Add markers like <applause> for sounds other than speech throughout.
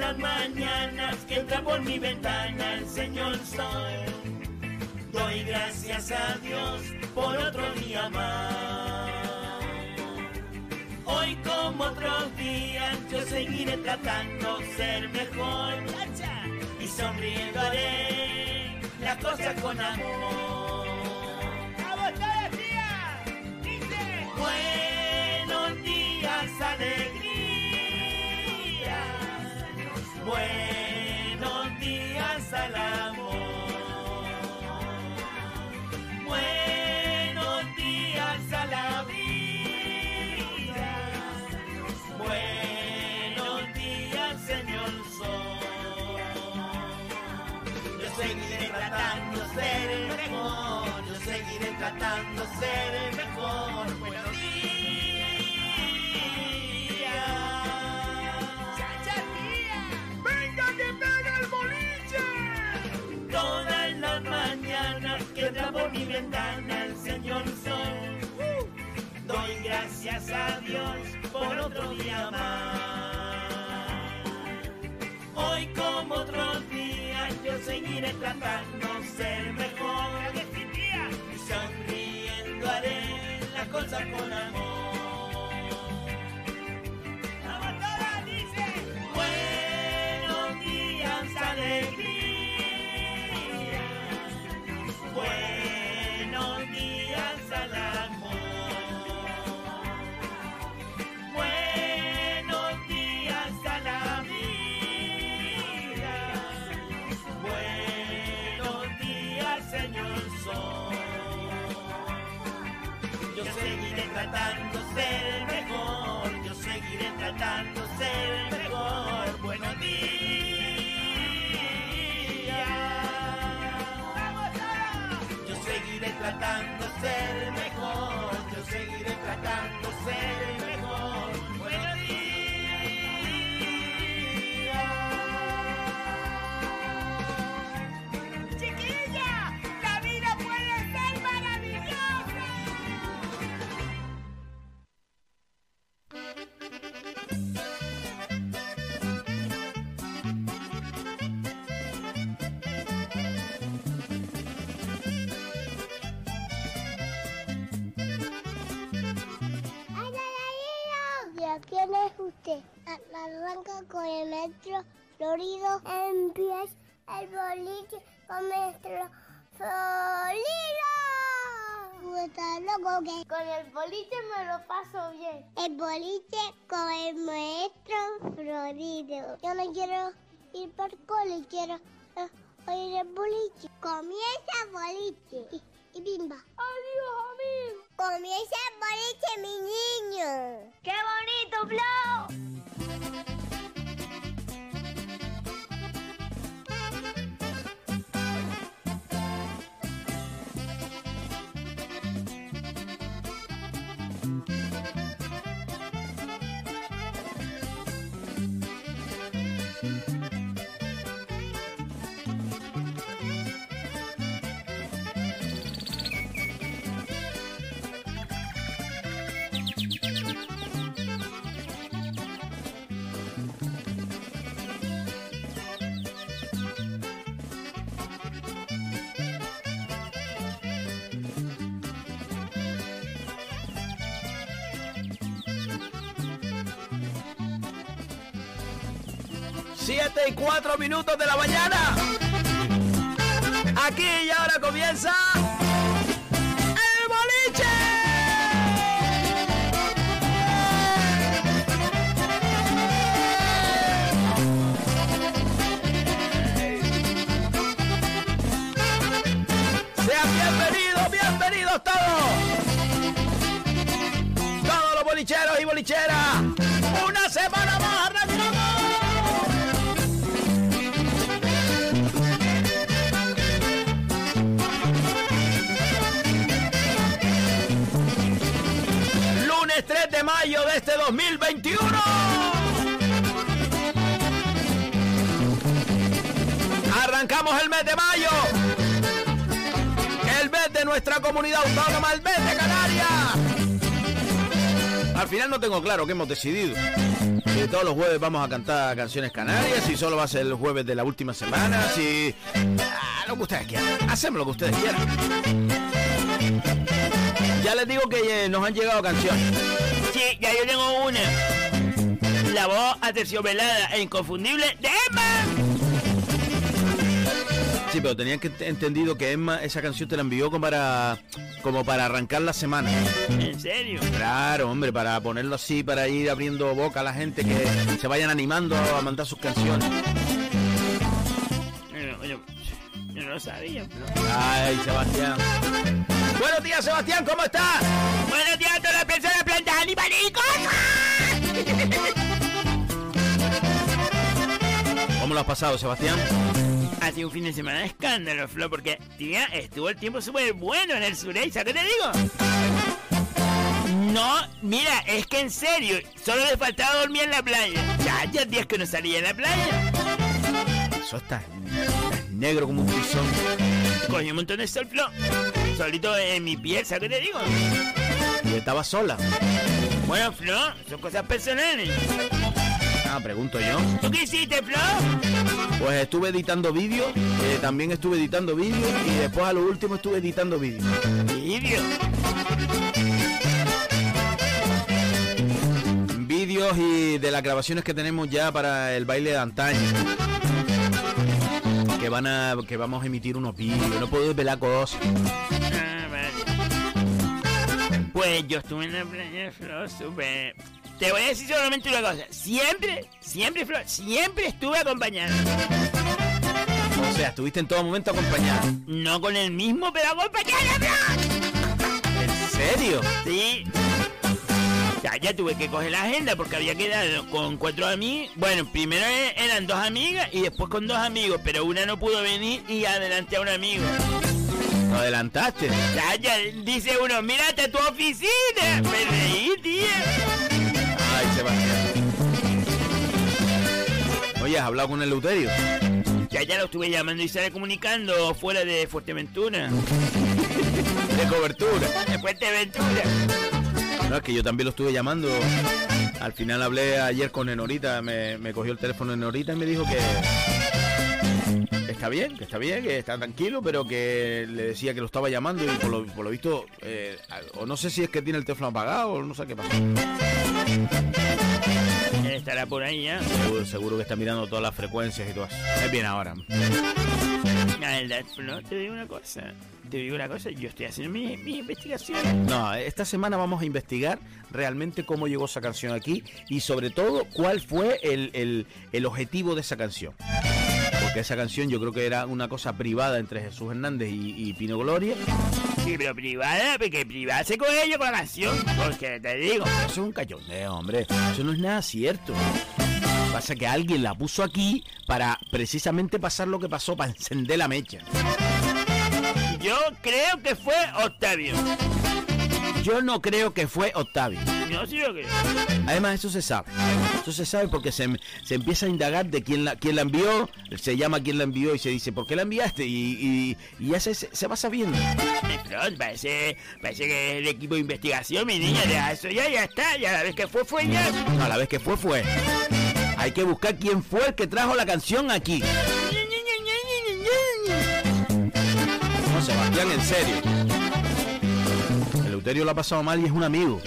Las mañanas que entra por mi ventana el Señor soy. Doy gracias a Dios por otro día más. Hoy como otros días yo seguiré tratando ser mejor y sonriendo haré las cosas con amor. Tratando de ser el mejor. Buenos días. ¡Chacha, tía! ¡Venga que pega el boliche! Todas las mañanas que entra por mi ventana el Señor Sol. Doy gracias a Dios por otro día más. Hoy como otros días yo seguiré tratando de ser mejor. Haré las cosas con amor. Ser el mejor, yo seguiré tratando de ser el mejor. Buenos días. ¡Chiquilla! ¡La vida puede ser maravillosa! Arranca con el metro Florido. Empieza el boliche con nuestro Florido. Está loco que con el boliche me lo paso bien. El boliche con el maestro Florido. Yo no quiero ir por cole, quiero eh, oír el boliche. Comienza el boliche. Y, y bimba. Adiós, amigo. Comienza el boliche, mi niño. ¡Qué bonito, Flo! Y cuatro minutos de la mañana. Aquí y ahora comienza. ¡El boliche! Sean bienvenidos, bienvenidos todos. Todos los bolicheros y bolicheras. Una semana más de este 2021. Arrancamos el mes de mayo. El mes de nuestra comunidad autónoma, el mes de Canarias. Al final no tengo claro qué hemos decidido. Si todos los jueves vamos a cantar canciones canarias, si solo va a ser el jueves de la última semana, si... Ah, lo que ustedes quieran. Hacemos lo que ustedes quieran. Ya les digo que eh, nos han llegado canciones. Sí, ya yo tengo una. La voz aterciopelada e inconfundible de Emma. Sí, pero tenían que ent- entendido que Emma esa canción te la envió como para como para arrancar la semana. ¿En serio? Claro, hombre, para ponerlo así, para ir abriendo boca a la gente que se vayan animando a mandar sus canciones. Yo, yo- yo no lo sabía. pero- Ay, Sebastián. Buenos días, Sebastián, ¿cómo estás? Buenos días ¿Cómo lo has pasado, Sebastián? Ha sido un fin de semana de escándalo, Flo, porque tía, estuvo el tiempo súper bueno en el sureste, ¿sabes qué te digo? No, mira, es que en serio, solo le faltaba dormir en la playa. Ya, ya días que no salía en la playa. Eso está, está negro como un tizón. Cogí un montón de sol, Flo. Solito en mi piel, ¿sabes qué te digo? Y estaba sola. Bueno, Flo, son cosas personales. Ah, pregunto yo. ¿Tú qué hiciste, Flo? Pues estuve editando vídeos, eh, también estuve editando vídeos y después a lo último estuve editando vídeos. Vídeo. Vídeos y de las grabaciones que tenemos ya para el baile de antaño. Que van a que vamos a emitir unos vídeos, no puedo desvelar cosas. Pues yo estuve en la playa, Flo, súper... Te voy a decir solamente una cosa. Siempre, siempre, Flo, siempre estuve acompañado. O sea, estuviste en todo momento acompañada. No con el mismo, pero acompañado, Flo. ¿En serio? Sí. Ya, ya tuve que coger la agenda porque había quedado con cuatro amigos. Bueno, primero eran dos amigas y después con dos amigos, pero una no pudo venir y adelanté a un amigo. Lo adelantaste. Ya, ya, dice uno, mírate a tu oficina. Me reí, tío. Ay, Sebastián. Oye, ¿has hablado con el Luterio? Ya, ya lo estuve llamando y sale comunicando fuera de Fuerteventura. <laughs> De cobertura. De Fuerteventura. No, es que yo también lo estuve llamando. Al final hablé ayer con Enorita, me, me cogió el teléfono Enorita y me dijo que está bien, que está bien, que está tranquilo, pero que le decía que lo estaba llamando y por lo, por lo visto, eh, o no sé si es que tiene el teléfono apagado o no sé qué pasa. Él estará por ahí ya. Seguro, seguro que está mirando todas las frecuencias y todo eso. Es bien ahora. Verdad, no, te digo una cosa. Te digo una cosa, yo estoy haciendo mis, mis investigaciones. No, esta semana vamos a investigar realmente cómo llegó esa canción aquí y sobre todo cuál fue el, el- el objetivo de esa canción. Porque esa canción yo creo que era una cosa privada entre Jesús Hernández y, y Pino Gloria. Sí, pero privada, porque privada se coge yo con la canción. Porque te digo, Eso es un cachondeo, hombre. Eso no es nada cierto. Pasa que alguien la puso aquí para precisamente pasar lo que pasó, para encender la mecha. yo creo que fue Octavio. Yo no creo que fue Octavio. No. Además, eso se sabe. Eso se sabe porque se, se empieza a indagar de quién la, quién la envió, se llama quién la envió y se dice, ¿por qué la enviaste? Y, y- y ya se, se va sabiendo. Pero parece, parece que el equipo de investigación, mi niña. Ya, eso ya, ya está. Ya la vez que fue, fue ya. A la vez que fue, fue. Hay que buscar quién fue el que trajo la canción aquí. No, Sebastián, en serio. El Euterio lo ha pasado mal y es un amigo.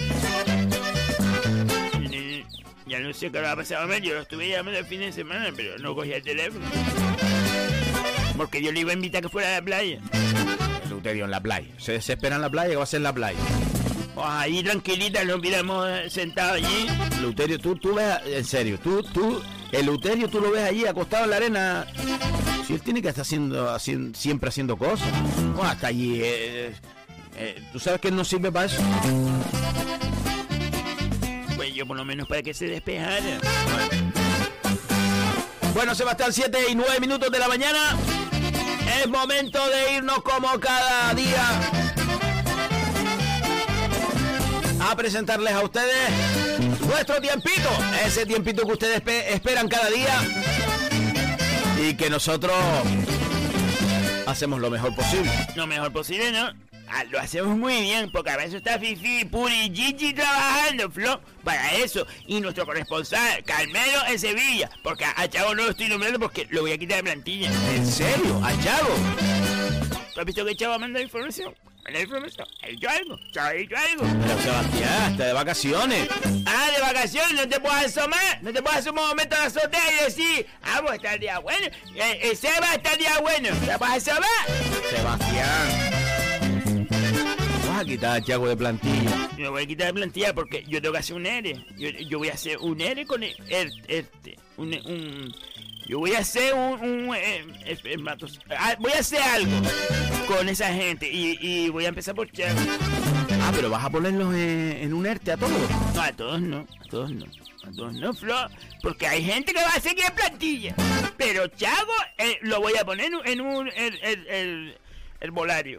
Ya no sé qué le ha pasado a mí, yo lo estuve llamando el fin de semana, pero no cogía el teléfono. Porque yo le iba a invitar a que fuera a la playa. Euterio en la playa. Se desespera en la playa, que va a ser la playa. Pues ahí tranquilita nos hubiéramos eh, sentado allí. Luterio, tú, tú ves, en serio, tú, tú, el Luterio tú lo ves allí acostado en la arena. Si él tiene que estar haciendo, haciendo siempre haciendo cosas. No, hasta allí. eh, eh, tú sabes que él no sirve para eso. Yo por lo menos para que se despejara. Bueno, Sebastián, 7 y 9 minutos de la mañana. Es momento de irnos como cada día a presentarles a ustedes nuestro tiempito. Ese tiempito que ustedes espe- esperan cada día y que nosotros hacemos lo mejor posible. Lo mejor posible, ¿no? Ah, lo hacemos muy bien, porque a veces está Fifi, Puri y Gigi trabajando, Flo, para eso. Y nuestro corresponsal, Carmelo, en Sevilla. Porque a Chavo no lo estoy nombrando porque lo voy a quitar de plantilla. ¿En serio? ¿A Chavo? ¿Tú has visto que Chavo manda información? Manda información. ¿Ha dicho algo? ¿Chavo ha dicho algo? Pero Sebastián, está de vacaciones. Ah, de vacaciones, no te puedes asomar, no te puedes asomar un momento a la azotea y decir, ah, pues está el día bueno, eh, eh, Seba está el día bueno, ¿te puedes asomar? Sebastián. Vas a quitar a Chago de plantilla. Me voy a quitar de plantilla porque yo tengo que hacer un ERE. Yo, yo voy a hacer un ERE con el, el- este, un, un- yo voy a hacer un, un eh, espermatos- ah, voy a hacer algo con esa gente y, y voy a empezar por Chago. Ah, pero vas a ponerlos en, en un ERTE a todos. No, a todos no, a todos no. A todos no, Flo, porque hay gente que va a seguir en plantilla. Pero Chago eh, lo voy a poner en un- en un el, el, el, el volario.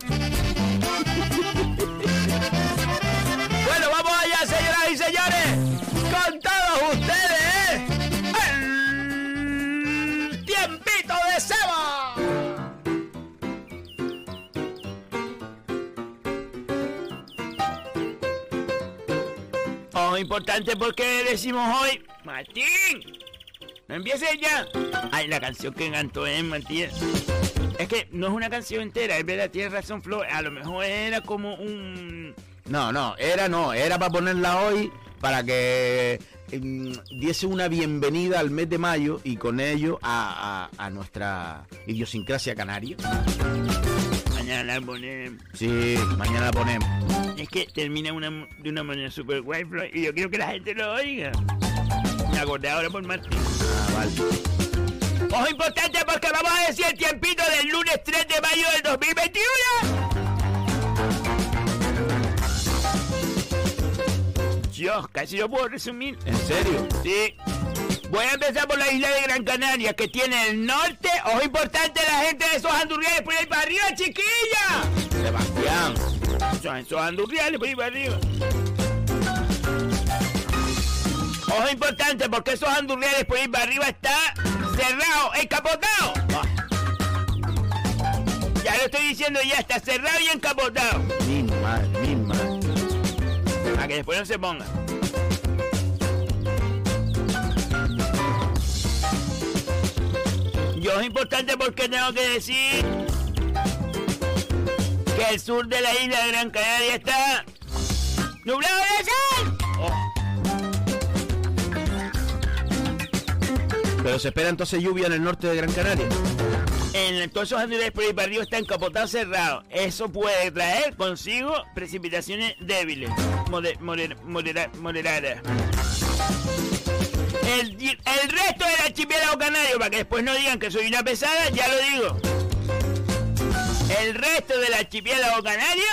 Bueno, vamos allá, señoras y señores. Con todos ustedes, ¿eh? el tiempito de Seba. Oh, importante porque decimos hoy, Martín, no empieces ya. Ay, la canción que cantó es Matías. Es que no es una canción entera, es verdad, tienes razón, Flo. A lo mejor era como un. No, no, era no, era para ponerla hoy para que mm, diese una bienvenida al mes de mayo y con ello a, a- a nuestra idiosincrasia canaria. Mañana la ponemos. Sí, mañana la ponemos. Es que termina una, de una manera super guay, Flo, y yo quiero que la gente lo oiga. Me acordé ahora por Martín. Ah, vale. Ojo importante porque vamos a decir el tiempito del lunes 3 de mayo del 2021. Dios, casi lo puedo resumir. ¿En serio? Sí. Voy a empezar por la isla de Gran Canaria, que tiene el norte. Ojo importante la gente de esos andurriales por ahí para arriba, chiquilla. Sebastián. Son esos andurriales por ahí para arriba. Ojo importante porque esos andurriales por ahí para arriba está cerrado, encapotado. Ya lo estoy diciendo ya, está cerrado y encapotado. Mi madre, mi madre. Para que después no se ponga. Yo es importante porque tengo que decir que el sur de la isla de Gran Canaria está nublado de sol. Pero se espera entonces lluvia en el norte de Gran Canaria. En todos esos andurriales por ahí para arriba está encapotado cerrado. Eso puede traer consigo precipitaciones débiles, moder- moder- modera- moderadas. El, el resto del archipiélago canario, para que después no digan que soy una pesada, ya lo digo. El resto del archipiélago canario.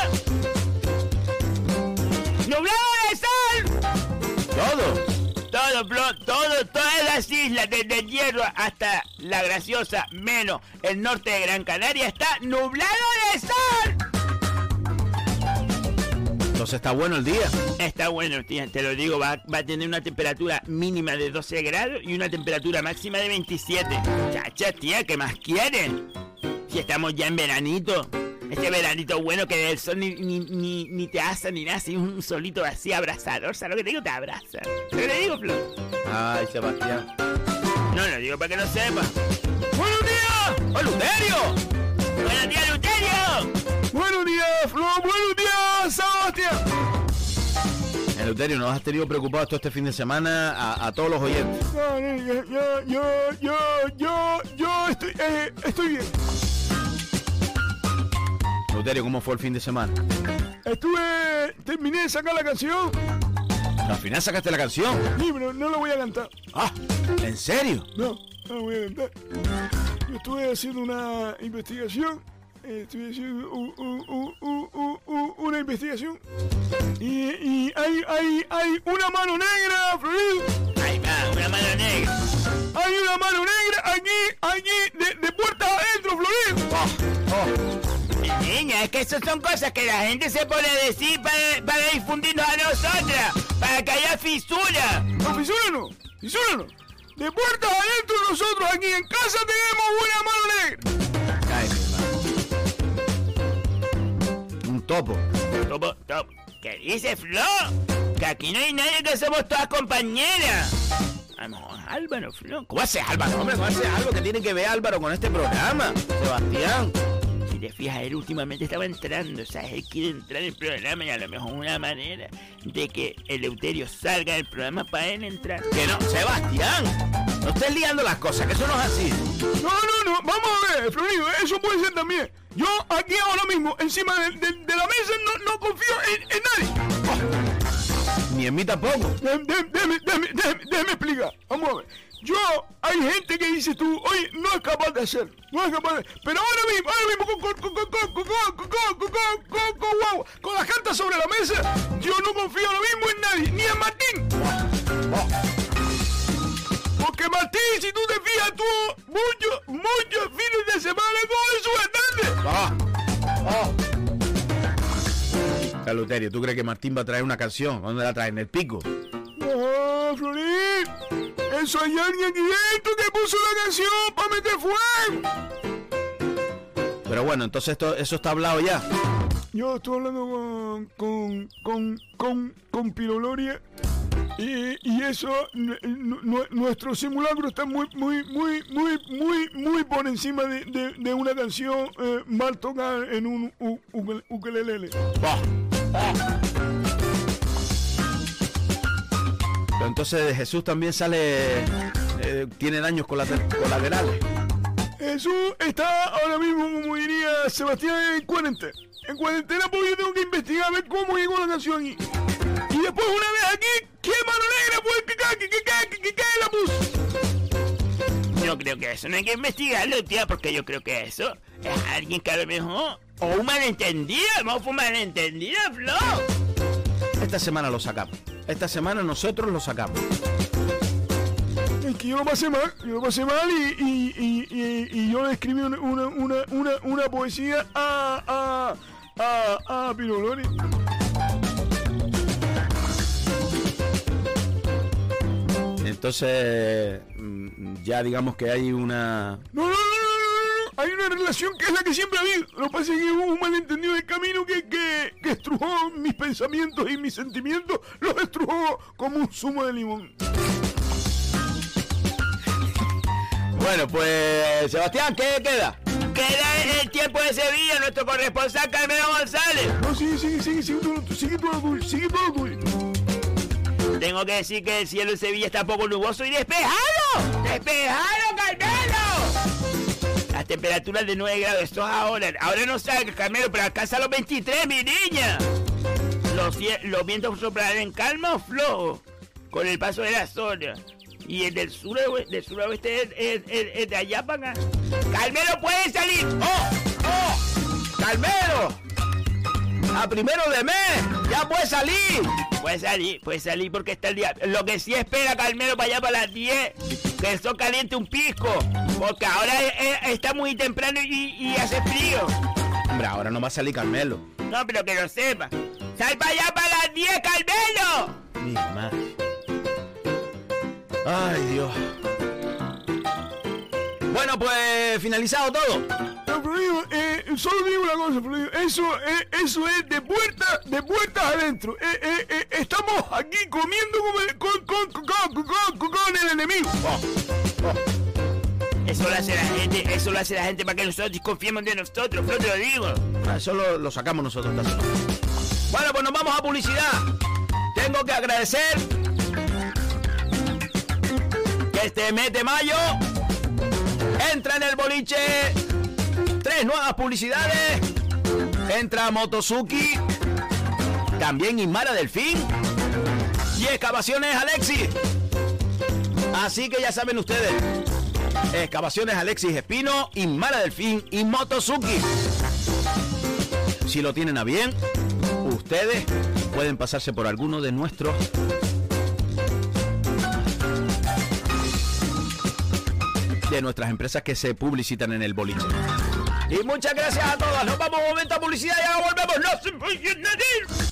¡Nublado de sol! Todo. Todo, todo, todas las islas, desde el Hierro hasta la Graciosa, menos el norte de Gran Canaria, está nublado de sol. Entonces está bueno el día. Está bueno, tía, te lo digo, va, va a tener una temperatura mínima de 12 grados y una temperatura máxima de 27. Chacha, tía, ¿qué más quieren? Si estamos ya en veranito. Este veranito bueno que del sol ni, ni, ni, ni te asa ni nada, así un solito así abrazador. ¿Sabes lo que te digo? Te abraza. ¿Qué le digo, Flo? Ay, Sebastián. No, lo digo para que lo sepa. ¡Buenos días! ¡Oh, Luterio! ¡Buenos días, Luterio! Buenos días, Flo. Buenos días, Sebastián. El Luterio, nos has tenido preocupado todo este fin de semana a, a todos los oyentes. No, no, yo, yo, yo, yo, yo, yo estoy, eh, estoy bien. Luterio, ¿cómo fue el fin de semana? Estuve, terminé de sacar la canción. Al final sacaste la canción. Sí, pero no la voy a cantar. Ah, ¿en serio? No, no la voy a cantar. Yo estuve haciendo una investigación. estuve haciendo una investigación. Y, y hay, hay, hay una mano negra, Florín. Ahí va, una mano negra. Hay una mano negra aquí, aquí, de, de puertas adentro, Florín. Niña, es que esas son cosas que la gente se pone a decir para, para difundirnos a nosotras, para que haya fisura. No, fisura no, fisura no. De puertas adentro nosotros aquí en casa tenemos una mano negra. Mi madre. Un un topo. Topo, topo. ¿Qué dice Flo? Que aquí no hay nadie que somos todas compañeras. A lo mejor Álvaro, Flo. ¿Cómo hace Álvaro? Hombre, ¿cómo hace algo que tiene que ver Álvaro con este programa? Sebastián. Te fijas, él últimamente estaba entrando, ¿sabes? Él quiere entrar en el programa y a lo mejor una manera de que Eleuterio salga del programa para él entrar. Que no, Sebastián. No estés liando las cosas, que eso no es así. No, no, no, vamos a ver, Florido, eso puede ser también. Yo aquí ahora mismo, encima de, de- de la mesa, no, no confío en, en nadie. Ni en mí tampoco. Déjame, déjame, déjame explicar. Vamos a ver. Yo, hay gente que dice tú, oye, no es capaz de hacer, no es capaz de... Pero ahora mismo, ahora mismo, con, con, con, con, con, con, con, con, con, con, con, con, guau, con las cartas sobre la mesa, yo no confío ahora mismo en nadie, ni en Martín. Porque Martín, si tú te fijas, tuvo muchos, muchos fines de semana con su Hernández. Ah. Oh. Caluterio, ¿tú crees que Martín va a traer una canción? ¿Dónde la trae? ¿En el pico? No, Florín, eso hay alguien dentro que puso la canción para meter fuego. Pero bueno, entonces esto, eso está hablado ya. Yo estoy hablando con, con, con, con, con Piroloria y, y eso, nu- nu- nuestro simulacro está muy, muy, muy, muy, muy, muy por encima de, de, de una canción eh, mal tocada en un ukelele. Pero entonces Jesús también sale. eh, tiene daños colate- colaterales. Jesús está ahora mismo, como diría Sebastián, en cuarentena. En cuarentena porque yo tengo que investigar a ver cómo llegó la canción aquí. Y después una vez aquí, ¿qué mano negra fue el que, ca- que, que, ca- que, que, que la puso? Yo creo que eso no hay que investigarlo, tía, porque yo creo que eso es alguien que a lo mejor... O un malentendido, vamos un malentendido, Flo. Esta semana lo sacamos. Esta semana nosotros lo sacamos. Es que yo lo pasé mal, yo lo pasé mal y, y, y, y, yo le escribí una, una, una, una, poesía a, a, a, a Pirolori. Entonces, mm, ya digamos que hay una. No, no, no. Hay una relación que es la que siempre ha habido. Lo que pasa es que hubo un malentendido de camino que, que, que estrujó mis pensamientos y mis sentimientos, los estrujó como un zumo de limón. Bueno, pues. Sebastián, ¿qué queda? Queda el tiempo de Sevilla, nuestro corresponsal Carmelo González. No, sigue, sigue, sigue, sigue todo, sigue todo sigue todo. Tengo que decir que el cielo en Sevilla está poco nuboso y despejado. ¡Despejado, Carmelo! Las temperaturas de 9 grados, esto es ahora. Ahora no salga, Carmelo, pero alcanza los 23, mi niña. Los, vientos soplarán en calma o flojo, con el paso de la zona. Y el del sur del sur oeste es, es- de allá para acá. ¡Carmelo puede salir! ¡Oh! ¡Oh! ¡Calmero! ¡A primero de mes! ¡Ya puede salir! Puede salir, puede salir porque está el día. Lo que sí espera Carmelo para allá para las 10, que eso caliente un pisco. Porque ahora es- es- está muy temprano y, y hace frío. Hombre, ahora no va a salir Carmelo. No, pero que lo sepa. ¡Sal para allá para las 10, Carmelo! Mi madre. Ay, Dios. Bueno, pues finalizado todo. Eh, solo digo una cosa. Eso, eh, eso es de puerta, de puertas adentro. Eh, eh, estamos aquí comiendo con, el- con, con, con, el enemigo. Eso lo hace la gente, eso lo hace la gente para que nosotros confiemos de nosotros, Flo, te lo digo. Ah, Eso lo, lo sacamos nosotros. Bueno, pues nos vamos a publicidad. Tengo que agradecer que este mes de mayo entra en el boliche tres nuevas publicidades. Entra Motosuki, también Inmara Delfín y Excavaciones Alexis. Así que ya saben ustedes, Excavaciones Alexis Espino, Inmara Delfín y Motosuki. Si lo tienen a bien, ustedes pueden pasarse por alguno de nuestros de nuestras empresas que se publicitan en el boliche. Y muchas gracias a todas. Nos vamos un momento a publicidad y ahora volvemos. No se.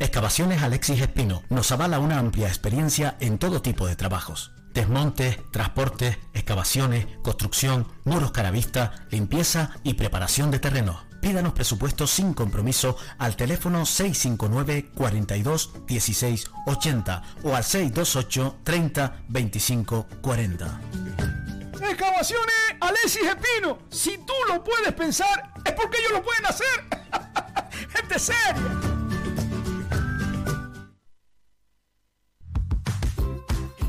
Excavaciones Alexis Espino nos avala una amplia experiencia en todo tipo de trabajos. Desmontes, transportes, excavaciones, construcción, muros caravista, limpieza y preparación de terrenos. Pídanos presupuestos sin compromiso al teléfono 659 42 16 80 o al 628 30 25 40. Excavaciones Alexis Espino. Si tú lo puedes pensar, es porque ellos lo pueden hacer. <laughs> Gente seria.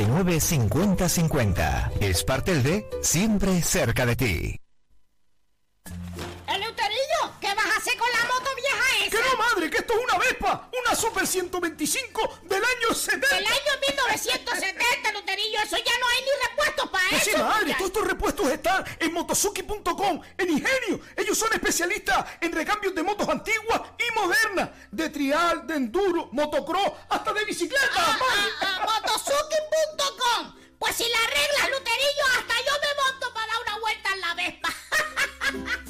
69 50 50. Espartel de siempre cerca de ti. Madre! ¡Que esto es una Vespa! ¡Una Super 125 del año 70! ¡Del año 1970, Luterillo! ¡Eso ya no hay ni repuestos para Pues eso! sí, madre, muchacho. todos estos repuestos están en motosuki.com, en Ingenio. Ellos son especialistas en recambios de motos antiguas y modernas, de trial, de enduro, motocross, hasta de bicicleta. Ah, ah, ah, Motosuki.com. Pues si la arreglas, Luterillo, hasta yo me monto para dar una vuelta en la Vespa. <laughs>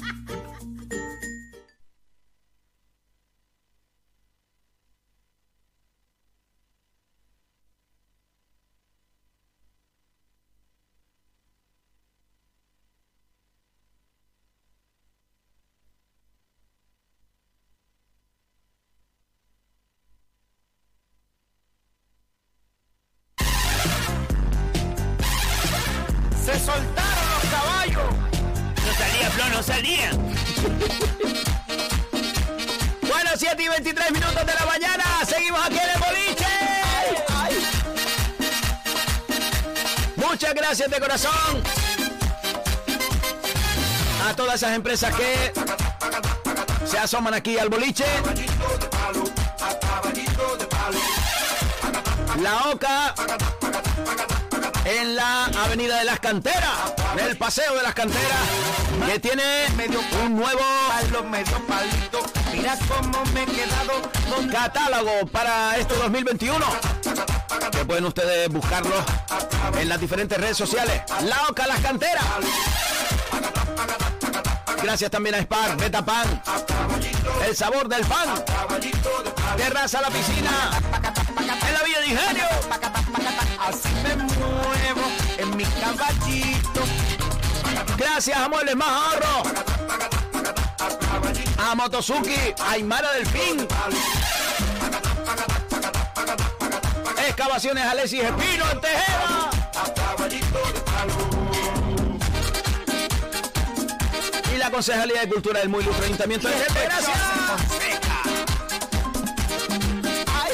Gracias de corazón a todas esas empresas que se asoman aquí al boliche. La OCA en la Avenida de las Canteras, en el Paseo de las Canteras, que tiene un nuevo catálogo para este 2021 que pueden ustedes buscarlo en las diferentes redes sociales. La Oca Las Canteras gracias también a Spar Betapan el sabor del pan. Terraza la piscina. En la Villa de Ingenio. Así me muevo en mi caballito. gracias a Muebles Más Ahorro. A Motosuki Aymara Delfín Excavaciones Alexis Espino en Tejeda. Y la Concejalía de Cultura del Muy Ilustre Ayuntamiento de. Gracias.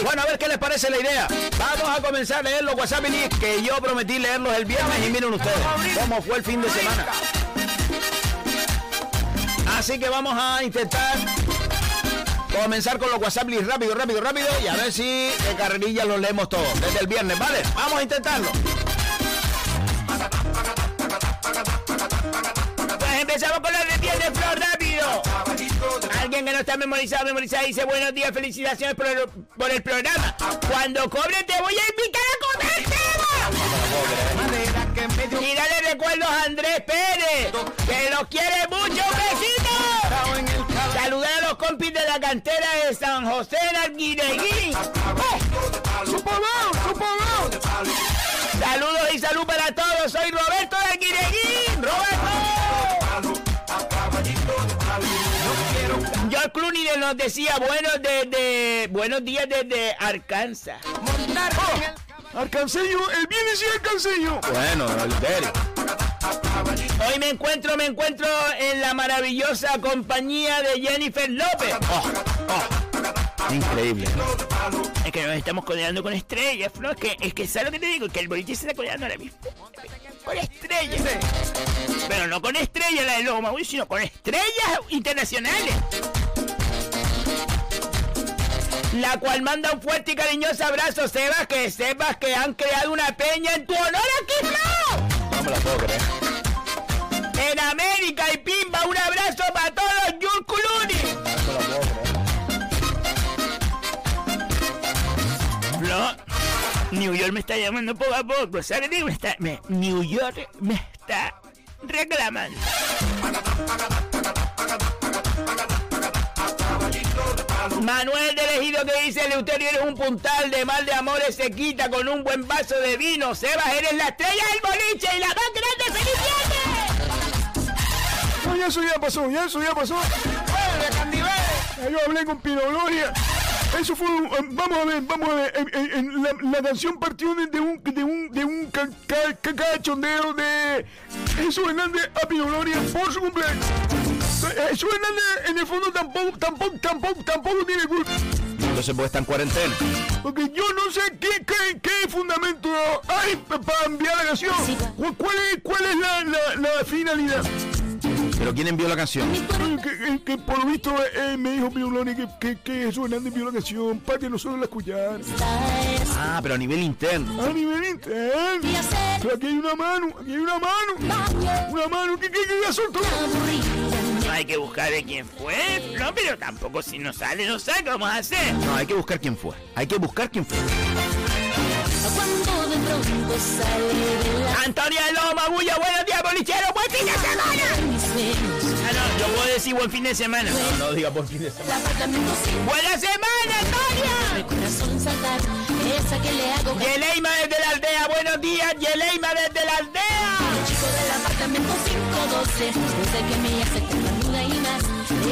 Bueno, a ver qué les parece la idea. Vamos a comenzar a leer los WhatsApp que yo prometí leerlos el viernes y miren ustedes cómo fue el fin de semana. Así que vamos a intentar comenzar con los WhatsApp rápido, rápido, rápido y a ver si de carrerilla los leemos todos desde el viernes, ¿vale? Vamos a intentarlo. Pues empezamos con los de viernes, Flor, rápido. Alguien que no está memorizado, memorizado, dice buenos días, felicitaciones por el, por el programa. Cuando cobre te voy a invitar a comer, Teba. Y dale recuerdos a Andrés Pérez, que los quiere mucho, un la cantera de San José Arguineguín. Saludos y salud para todos. Soy Roberto de Arguineguín. Roberto. George Clooney nos decía buenos desde buenos días desde Arkansas. Arcanseño, el viernes y Arcanseño. Bueno, Alterio. Hoy me encuentro, me encuentro en la maravillosa compañía de Jennifer López. Oh, oh. Increíble. Es que nos estamos codeando con estrellas, ¿no? Es que, es que ¿sabes lo que te digo? Que el boliche se está codeando ahora mismo. Con estrellas. Pero no con estrellas la de Loma, uy, sino con estrellas internacionales. La cual manda un fuerte y cariñoso abrazo, Sebas, que sepas que han creado una peña en tu honor aquí, no. No me la puedo creer. En América y Pimba, un abrazo para todos, Jules Clooney. No, New York me está llamando poco a poco, ¿sabes? Me está, me- New York me está reclamando. Manuel de Elegido que dice Leuterio eres un puntal de mal de amores se quita con un buen vaso de vino. Sebas, eres la estrella del boliche y la más grande. ¡Felicidades! No, ya eso ya pasó, ya eso ya pasó. Yo hablé con Pino Gloria. Eso fue, un- um, vamos a ver, vamos a ver. en- en- en la, la canción partió de, un, de un, de un ca- ca- ca- cachondeo de Jesús Hernández a Pino Gloria por su cumpleaños. Eh, Jesús Hernández en el fondo tampoco, tampoco, tampoco, tampoco tiene culpa. Entonces pues está en cuarentena. Porque yo no sé qué, qué, qué fundamento hay pa- para enviar la canción. ¿Cu- ¿Cuál es, cuál es la, la, la finalidad? Pero ¿quién envió la canción? Que, que- que por lo visto eh, me dijo Pino Gloria que, que, que Jesús Hernández envió la canción para que nosotros la escucháramos. Ah, pero a nivel interno. A nivel interno. Pero aquí hay una mano, aquí hay una mano. Una mano que, que, que ya soltó. Hay que buscar de quién fue. No, pero tampoco si no sale, no sé qué vamos a hacer. No, hay que buscar quién fue. Hay que buscar quién fue. Antonia Loma, Bulla, buenos días, bolichero, buen fin de semana. Ah, no, yo puedo decir buen fin de semana. No, no diga buen fin de semana. ¡Buena semana, Antonia! Yeleima desde la aldea, buenos días, Yeleima desde la aldea.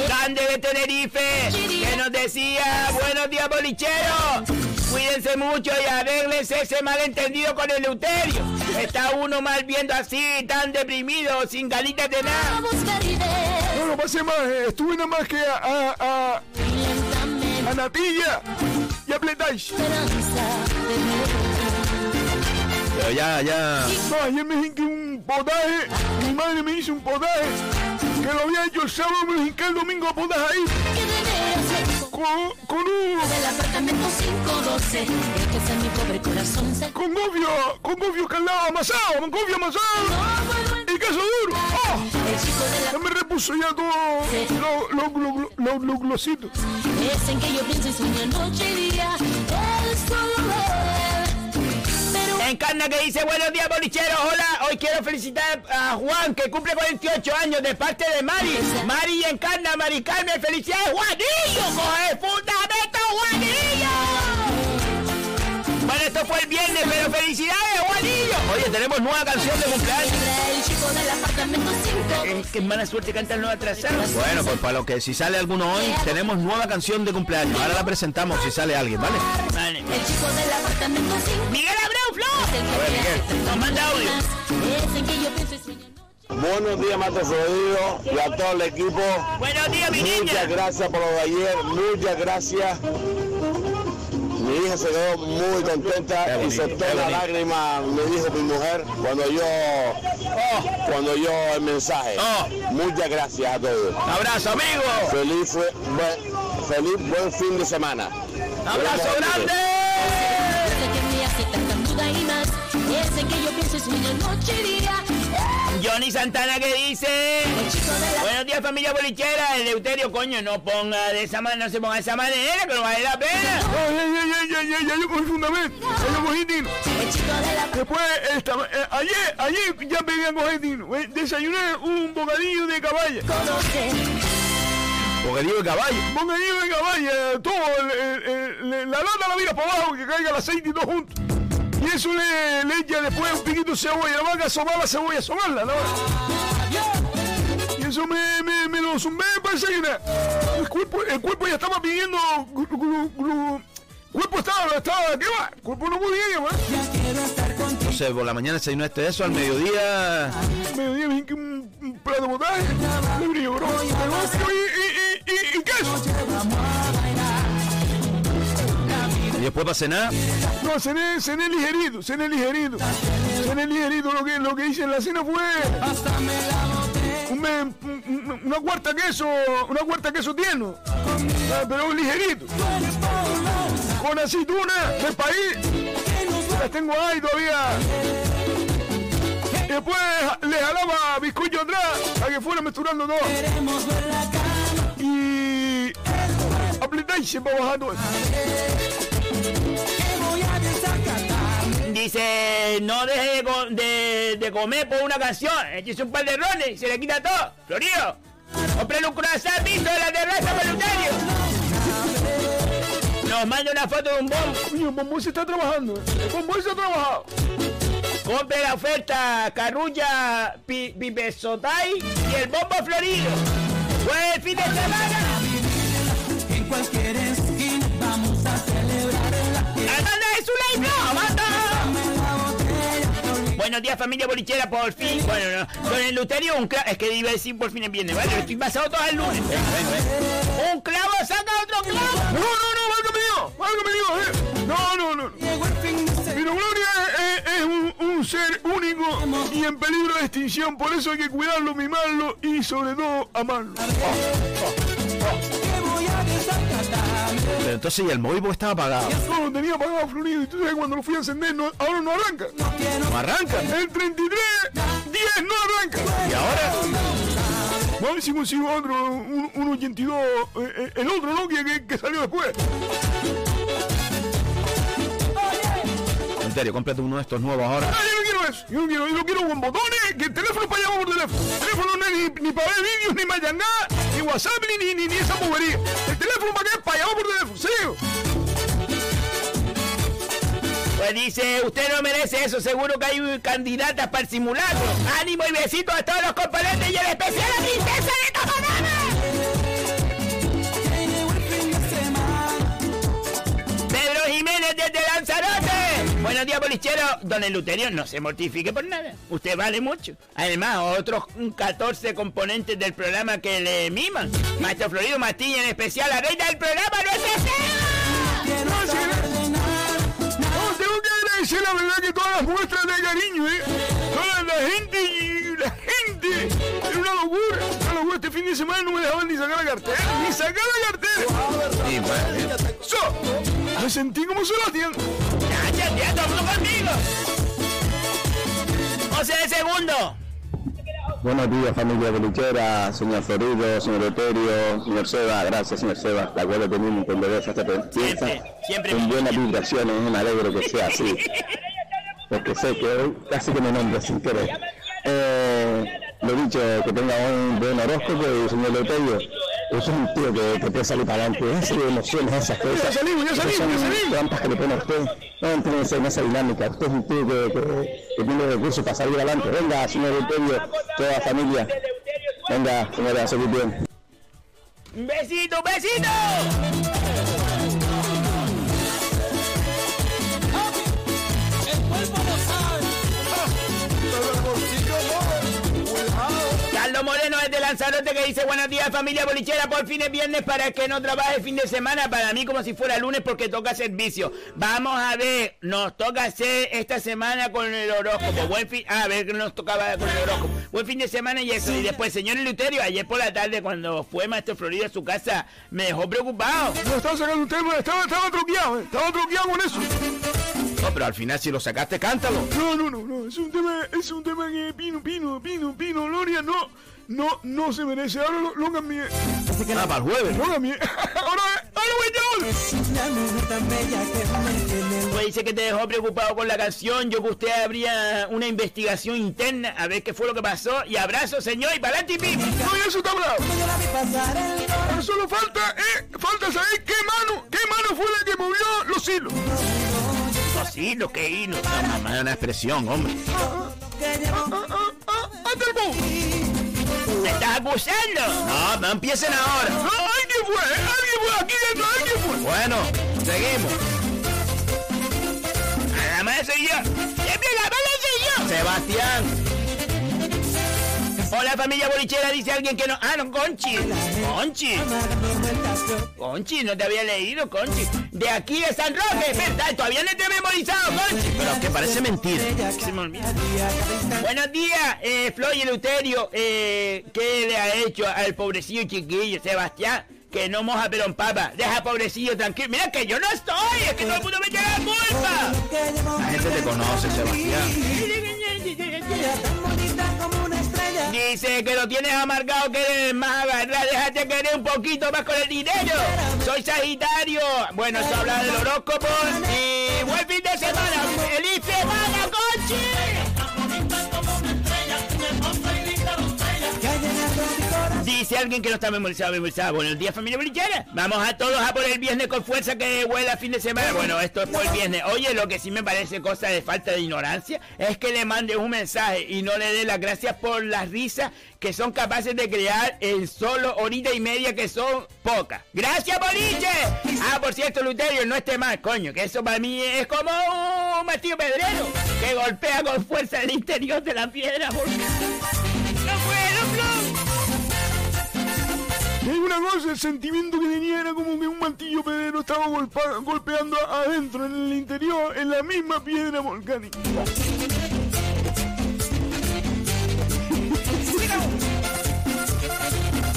Grande de Tenerife, que nos decía, buenos días bolicheros, cuídense mucho y arreglense ese malentendido con el Euterio. Está uno mal viendo así, tan deprimido, sin ganitas de nada. No, no pasé más, eh, estuve nada más que a, a, a, a Natilla y a Pletais. Pero ya, ya. No, ayer me hinqué un potaje, mi madre me hizo un potaje, que lo había hecho el sábado, me lo hinqué el domingo a potaje ahí. Con, con un... Con gofio, con gofio calado amasado, con gofio amasado. Y queso duro. ¡Oh! Ya me repuso ya todo los lo, lo, lo, lo- los glositos. Es en que yo pienso y sueño noche y día. Es solo Encarna que dice buenos días bolicheros, hola, hoy quiero felicitar a Juan que cumple 48 años de parte de Mari. Mari Encarna, Mari Carmen, felicidades Juanillo, coge fundamento Juanillo. Bueno, esto fue el viernes, pero felicidades Juanillo. Oye, tenemos nueva canción de cumpleaños. Del apartamento 5. Es que es mala suerte cantar no atrasado. Bueno, pues para lo que si sale alguno hoy, tenemos nueva canción de cumpleaños. Ahora la presentamos si sale alguien, ¿vale? Vale. El chico del apartamento 5. Miguel Abreu, Flo. A ver, Miguel, nos manda audio. Buenos días, Mato Rodrigo, y a todo el equipo. Buenos días, mi niña. Muchas gracias por lo de ayer, muchas gracias. Mi hija se quedó muy contenta y soltó la lágrima, me dijo mi mujer, cuando yo, cuando yo el mensaje. Oh. Muchas gracias a todos. Abrazo, amigo. Feliz, fue- buen, feliz buen fin de semana. Abrazo grande. Ese que me hace tanta duda y más. Ese que yo pienso es mi noche y día. Johnny Santana que dice Buenos días familia bolichera El Deuterio coño no ponga de esa manera No se ponga de esa manera que no vale la pena Ay, ay, ay, ay, ay, ay, ya yo cogí fundamento. Ya yo cogí tino. Después, esta, eh, ayer, ayer ya pegué a coger. Eh, Desayuné un bocadillo de caballa. Bocadillo de caballo. Bocadillo de caballa, todo, el- el- el- la lata la mira para abajo, que caiga el aceite y todo junto. Y eso le, le echa después un piquito de cebolla. La vaca asomar la cebolla, asomarla, ¿no? Y eso me, me, me lo zumbé para desayunar. El cuerpo, el cuerpo ya estaba pidiendo... El cuerpo estaba, estaba, ¿qué va? El cuerpo no podía más. No sé, por la mañana desayunaste eso, al mediodía. Mediodía me hinqué un, un plato de potaje, de brillo, bro. Y, y, y, y, y queso. Después para cenar. No, cené, cené ligerito, cené ligerito. Cené ligerito. Lo que, lo que hice en la cena fue un un- un- una cuarta queso, una cuarta queso tierno. Ah, Pero ligerito. Con aceituna del país. Las tengo ahí todavía. Después le jalaba bizcocho atrás para que fuera mezclando todo. Y apretarse para bajar todo. Dice No deje de, de, de comer por una canción Échese un par de rones y se le quita todo Florido Compré un croissant visto de la terraza voluntario Nos manda una foto de un bombo Bombón se está trabajando. eh. Bombón se ha trabajado. Compre la oferta Carrulla pi, Pipesotay y el bombo florido. Buen fin de semana. En cualquier Buenos días familia bolichera, por fin. Bueno, no, con el Luterio un clavo. Es que iba a decir por fin es viernes, ¿vale? Estoy pasado todo el lunes. Un clavo saca otro clavo. No, no, no, Dios, válgame Dios, eh. No, no, no. Pero Gloria es, es un, un ser único y en peligro de extinción, por eso hay que cuidarlo, mimarlo y sobre todo amarlo. Pero entonces y el móvil estaba apagado. No, lo tenía apagado Florido y tú sabes cuando lo fui a encender, no- ahora no arranca. No arranca. El 33, 10 no arranca. ¿Y ahora? Vamos a ver si consigo otro, un, un 82, eh, eh, el otro Nokia que, que salió después. En serio, cómprate uno de estos nuevos ahora. Ah, yo no quiero eso. Yo no quiero, yo lo quiero con botones, que el teléfono para llamar por teléfono. El teléfono no es ni, ni para ver vídeos, ni mayangá, ni WhatsApp, ni, ni, ni, esa bobería. El teléfono para qué? Para llamar por teléfono, ¿serio? Pues dice, usted no merece eso, seguro que hay candidatas para el simulacro. Ánimo y besitos a todos los componentes y en especial a Princesa de Toconama. Pedro Jiménez desde Lanzarote. Buenos días, bolichero. Don Eluterio, no se mortifique por nada. Usted vale mucho. Además, otros 14 componentes del programa que le miman. Maestro Florido Martínez, en especial la reina del programa, nuestra Seba. No, sí, no, tengo que agradecer la verdad que todas las muestras de cariño, ¿eh? Toda la gente y la gente. Era una locura. Una locura. Este fin de semana no me dejaban ni sacar la cartera. Ni sacar la cartera. Sí, bueno, So, me sentí como Sebastián. Ya, ya, ya, todo conmigo. José de segundo. Buenos días familia bolichera, señor Florido, señor Eterio, señor Seba, gracias señor Seba, la he tenido un montón de veces hasta piensa siempre con buenas vibraciones, me alegro que sea así, <laughs> porque sé que hoy casi que me nombra sin querer. Eh, lo dicho, que tenga un buen horóscopo y señor eso es un tío que, que puede salir para adelante, esas emociones, esas cosas. Ya salimos, ya esas salimos, ya son salimos. trampas que le pone a usted, no entiende en esa dinámica, usted es un tío que, que, que tiene recursos para salir adelante. Venga, señor Eterio, toda la familia. Venga, señora, a seguir bien. Un besito, un besito. Carlos Moreno es de Lanzarote que dice buenos días familia bolichera, por fin es viernes para que no trabaje fin de semana, para mí como si fuera lunes porque toca servicio. Vamos a ver, nos toca hacer esta semana con el horóscopo. Buen fin, a ver que nos tocaba con el horóscopo. Buen fin de semana y eso. Y después, señor Luterio, ayer por la tarde cuando fue Maestro Florido a su casa, me dejó preocupado. No, estaba sacando un tema, estaba, estaba truqueado, estaba truqueado con eso. No, pero al final si lo sacaste, cántalo. No, no, no, no, es un tema, es un tema que Pino, Pino, Pino, Pino, Gloria, no, no, no se merece. Ahora lo, lo cambié. Ah, para el jueves. Lo cambié. <laughs> ahora, ahora Pues dice que te dejó preocupado con la canción. Yo que usted habría una investigación interna a ver qué fue lo que pasó. Y abrazo, señor, y para adelante, y pim. No, y eso está bravo. Ahora solo falta, eh, falta saber qué mano, qué mano fue la que movió los hilos. Los hilos, qué hilos. No, mamá, es una expresión, hombre. ¿Me estás acusando? No, no empiecen ahora. Alguien fue, alguien fue, aquí dentro alguien fue. Bueno, seguimos. La mala soy yo. Siempre la mala soy yo. Sebastián. Hola familia bolichera, dice alguien que no. Ah, no, Conchi. Conchi. Conchi, no te había leído, Conchi. De aquí de San Roque, ¿verdad? Todavía no te he memorizado, Conchi. Pero es que parece mentira. Se me olvida. Buenos días, eh, Floy Eleuterio. Eh, ¿Qué le ha hecho al pobrecillo chiquillo, Sebastián? Que no moja pero en papa. Deja pobrecillo tranquilo. Mira que yo no estoy. Es que todo el mundo me la culpa. La gente te conoce, Sebastián. Dice que lo tienes amargado, que eres más agarrado. Déjate querer un poquito más con el dinero. Soy Sagitario. Bueno, eso habla del horóscopo. Y buen fin de semana. ¡Feliz Dice alguien que no está memorizado, memorizado. Buenos días, familia bolichera. Vamos a todos a por el viernes con fuerza que huela fin de semana. Bueno, esto es por el viernes. Oye, lo que sí me parece cosa de falta de ignorancia es que le mande un mensaje y no le dé las gracias por las risas que son capaces de crear en solo horita y media que son pocas. ¡Gracias, boliche! Ah, por cierto, Luterio, no esté mal, coño, que eso para mí es como un martillo pedrero que golpea con fuerza el interior de la piedra. porque- Y hay una cosa, el sentimiento que tenía era como que un martillo pedrero estaba golpa- golpeando a- adentro, en el interior, en la misma piedra volcánica.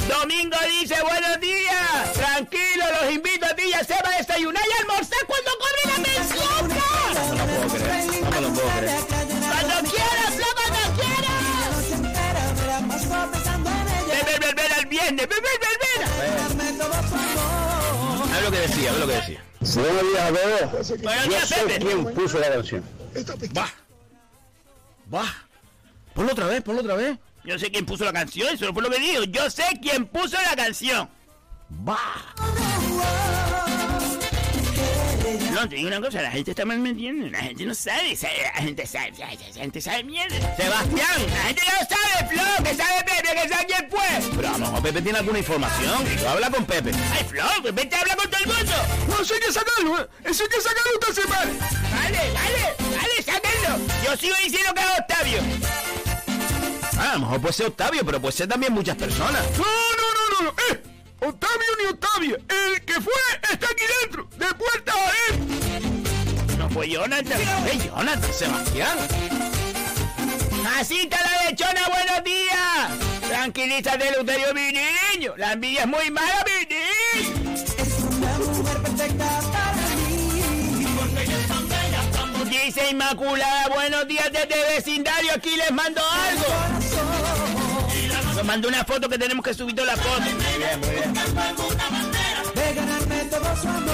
Domingo dice, buenos días. Tranquilo, los invito a ti y a Seba a desayunar y almorzar cuando cobre la pensión. No me lo puedo creer. No me lo puedo creer. Viernes. Beber, beber. Es lo que decía, es lo que decía. Buenos días a todos. Buenos Yo días, sé Pepe. quién puso la canción. Va. Va. Ponlo otra vez, ponlo otra vez. Yo sé quién puso la canción, eso fue lo que dijo. Yo sé quién puso la canción. Va. No, te digo una cosa, la gente está mal metiendo, la gente no sabe, sabe, la gente sabe, la gente sabe mierda. Sebastián, la gente no sabe, Flo, que sabe Pepe, que sabe quién fue. Pero a lo mejor Pepe tiene alguna información, habla con Pepe. Ay, Flo, pues vete a hablar con todo el mundo. No, eso hay que sacarlo, ¿eh? Eso hay que sacarlo esta semana. Vale, vale, vale, sáquenlo. Yo sigo diciendo que es Octavio. Ah, a lo mejor puede ser Octavio, pero puede ser también muchas personas. No, no, no, no, no. ¡Eh! Octavio ni Octavia. El que fue está aquí dentro, de puerta a él. No fue Jonathan. ¡Eh, Jonathan, Sebastián! ¡Así la lechona, buenos días! Tranquilízate, Luterio, mi niño. La envidia es muy mala, mi niño. Dice Inmaculada, buenos días desde vecindario, aquí les mando algo. Mandó una foto que tenemos que subir toda la foto. Muy bien, muy bien. de ganarme todo su amor.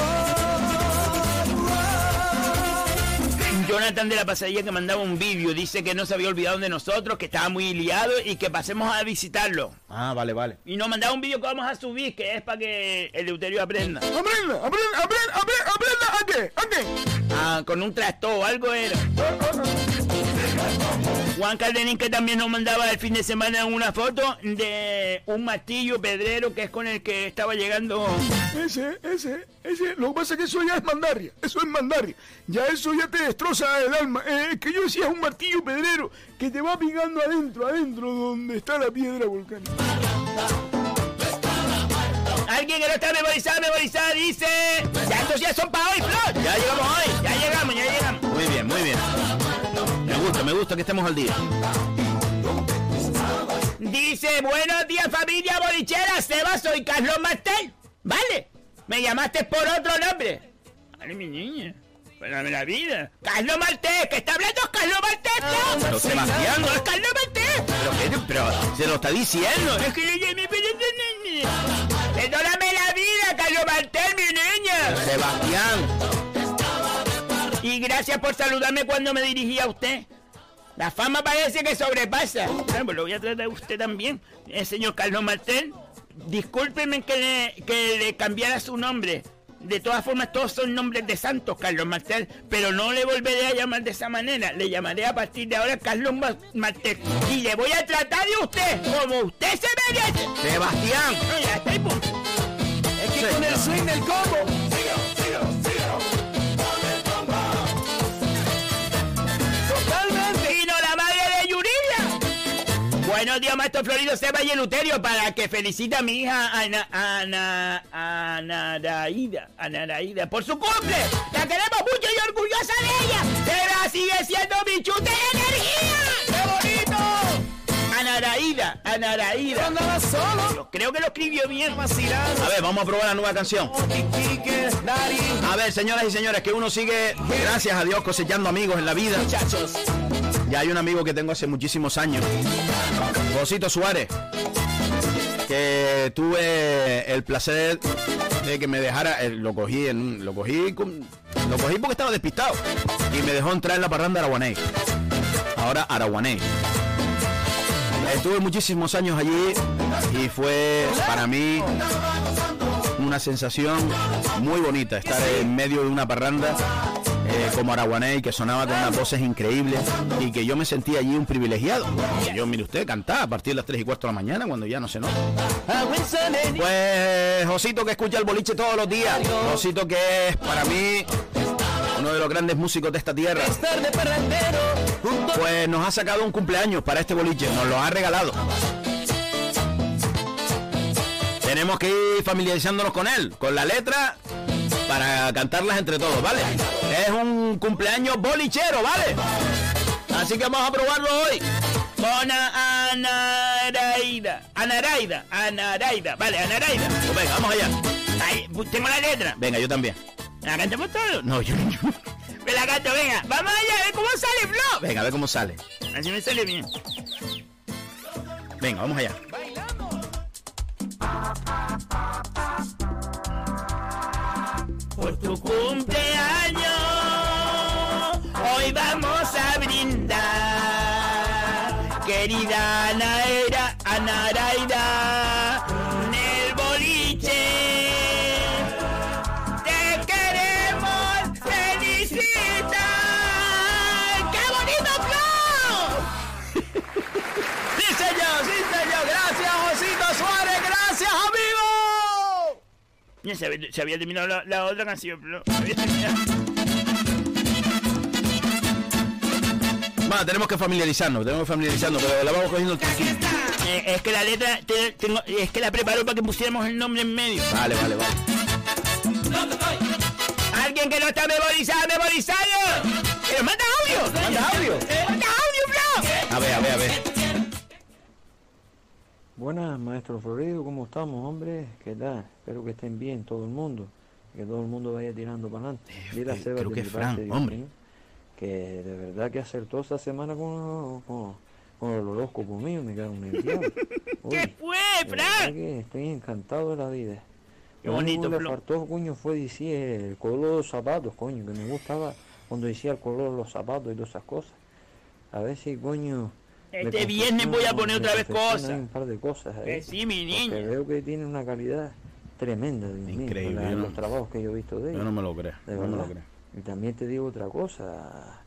Jonathan de la Pasadilla que mandaba un vídeo, dice que no se había olvidado de nosotros, que estaba muy liado y que pasemos a visitarlo. Ah, vale, vale. Y nos mandaba un vídeo que vamos a subir, que es para que el Deuterio aprenda. Aprenda, aprenda, aprenda, aprenda, aprenda, ¿a qué? ¿A qué? Ah, con un trasto o algo era. Ah, ah, ah. Juan Calderín que también nos mandaba el fin de semana una foto de un martillo pedrero que es con el que estaba llegando. Ese, ese, ese. Lo que pasa es que eso ya es mandaria. Eso es mandaria. Ya eso ya te destroza el alma. Eh, es que yo decía es un martillo pedrero que te va picando adentro, adentro, donde está la piedra volcánica. Alguien que no está memorizado, memorizado, dice. Ya estos ya son para hoy, Flor. Ya llegamos hoy. Ya llegamos, ya llegamos. Me gusta, me gusta que estemos al día. Dice, buenos días familia bolichera, Seba, soy Carlos Martel. Vale, me llamaste por otro nombre. Vale, mi niña. Perdóname la vida. Carlos Martel, que está hablando Carlos Martel, ¿no? Pero Sebastián. No es Carlos Martel. Pero, qué- pero se lo está diciendo. Es que yo me Perdóname la vida, Carlos Martel, mi niña. Sebastián. Y gracias por saludarme cuando me dirigí a usted. La fama parece que sobrepasa. Bueno, pues lo voy a tratar a usted también, el señor Carlos Martel. Discúlpeme que le, que le cambiara su nombre. De todas formas, todos son nombres de santos, Carlos Martel. Pero no le volveré a llamar de esa manera. Le llamaré a partir de ahora Carlos Ma- Martel. Y le voy a tratar de usted como usted se merece. Sebastián. No, ya está, punto. Es que con el swing del combo. Buenos días, maestro Florido Seba y Eluterio, para que felicite a mi hija Ana, Ana, Anaraída, Anaraída, por su cumple. La queremos mucho y orgullosa de ella. Seba sigue siendo mi chute de energía. ¡Qué bonito! Anaraída. Andaba solo. Creo que lo escribió bien. A ver, vamos a probar la nueva canción. A ver, señoras y señores, que uno sigue, gracias a Dios, cosechando amigos en la vida. Muchachos. Ya hay un amigo que tengo hace muchísimos años, Josito Suárez, que tuve el placer de que me dejara, eh, lo cogí en, lo cogí, lo cogí porque estaba despistado y me dejó entrar en la parranda Araguaney. Ahora Araguaney. Estuve muchísimos años allí y fue para mí una sensación muy bonita estar en medio de una parranda eh, como Araguaney que sonaba con unas voces increíbles y que yo me sentía allí un privilegiado. Y yo, mire usted, cantaba a partir de las 3 y cuarto de la mañana cuando ya no se nota. Pues Josito que escucha el boliche todos los días. Josito que es para mí uno de los grandes músicos de esta tierra. Pues nos ha sacado un cumpleaños para este boliche, nos lo ha regalado. Tenemos que ir familiarizándonos con él, con la letra, para cantarlas entre todos, ¿vale? Es un cumpleaños bolichero, ¿vale? Así que vamos a probarlo hoy. Con Anaraida. Anaraida. Anaraida. Vale, Anaraida. Pues venga, vamos allá. Ahí, tengo la letra. Venga, yo también. ¿La cantamos todo? No, yo, yo- <laughs> Me la canto, venga. Vamos allá, a ver cómo sale, Flo. Venga, a ver cómo sale. Así me sale bien. Venga, vamos allá. Por tu cumpleaños, Ya se había, se había terminado la, la otra canción, Flo. Se había terminado. Bueno, tenemos que familiarizarnos, tenemos que familiarizarnos, pero la vamos cogiendo. Eh, es que la letra, te- tengo- es que la preparó para que pusiéramos el nombre en medio. Vale, vale, vale. Alguien que no está memorizado, memorizado. ¡Que nos manda audio! ¿Manda audio? ¡Manda audio, Flo! A ver, a ver, a ver. Buenas, maestro Florido, ¿cómo estamos, hombre? ¿Qué tal? Espero que estén bien todo el mundo, que todo el mundo vaya tirando para adelante. Dile a eh, Seba creo que mi Fran, parte, hombre. Mío, que de verdad que acertó esta semana con, con, con el horóscopo mío, me cago en el diablo. ¿Qué fue, Fran? que estoy encantado de la vida. Qué Lo bonito, le faltó, coño, fue decir el color de los zapatos, coño, que me gustaba cuando decía el color de los zapatos y todas esas cosas. A ver si, coño... Este viernes voy a poner otra vez cosas. Un par de cosas. Ahí. sí, mi niña. veo que tiene una calidad tremenda, Dios mío, Increíble, yo no- los trabajos que yo he visto de Yo ella. no me lo creo, de no me lo creo. Y también te digo otra cosa,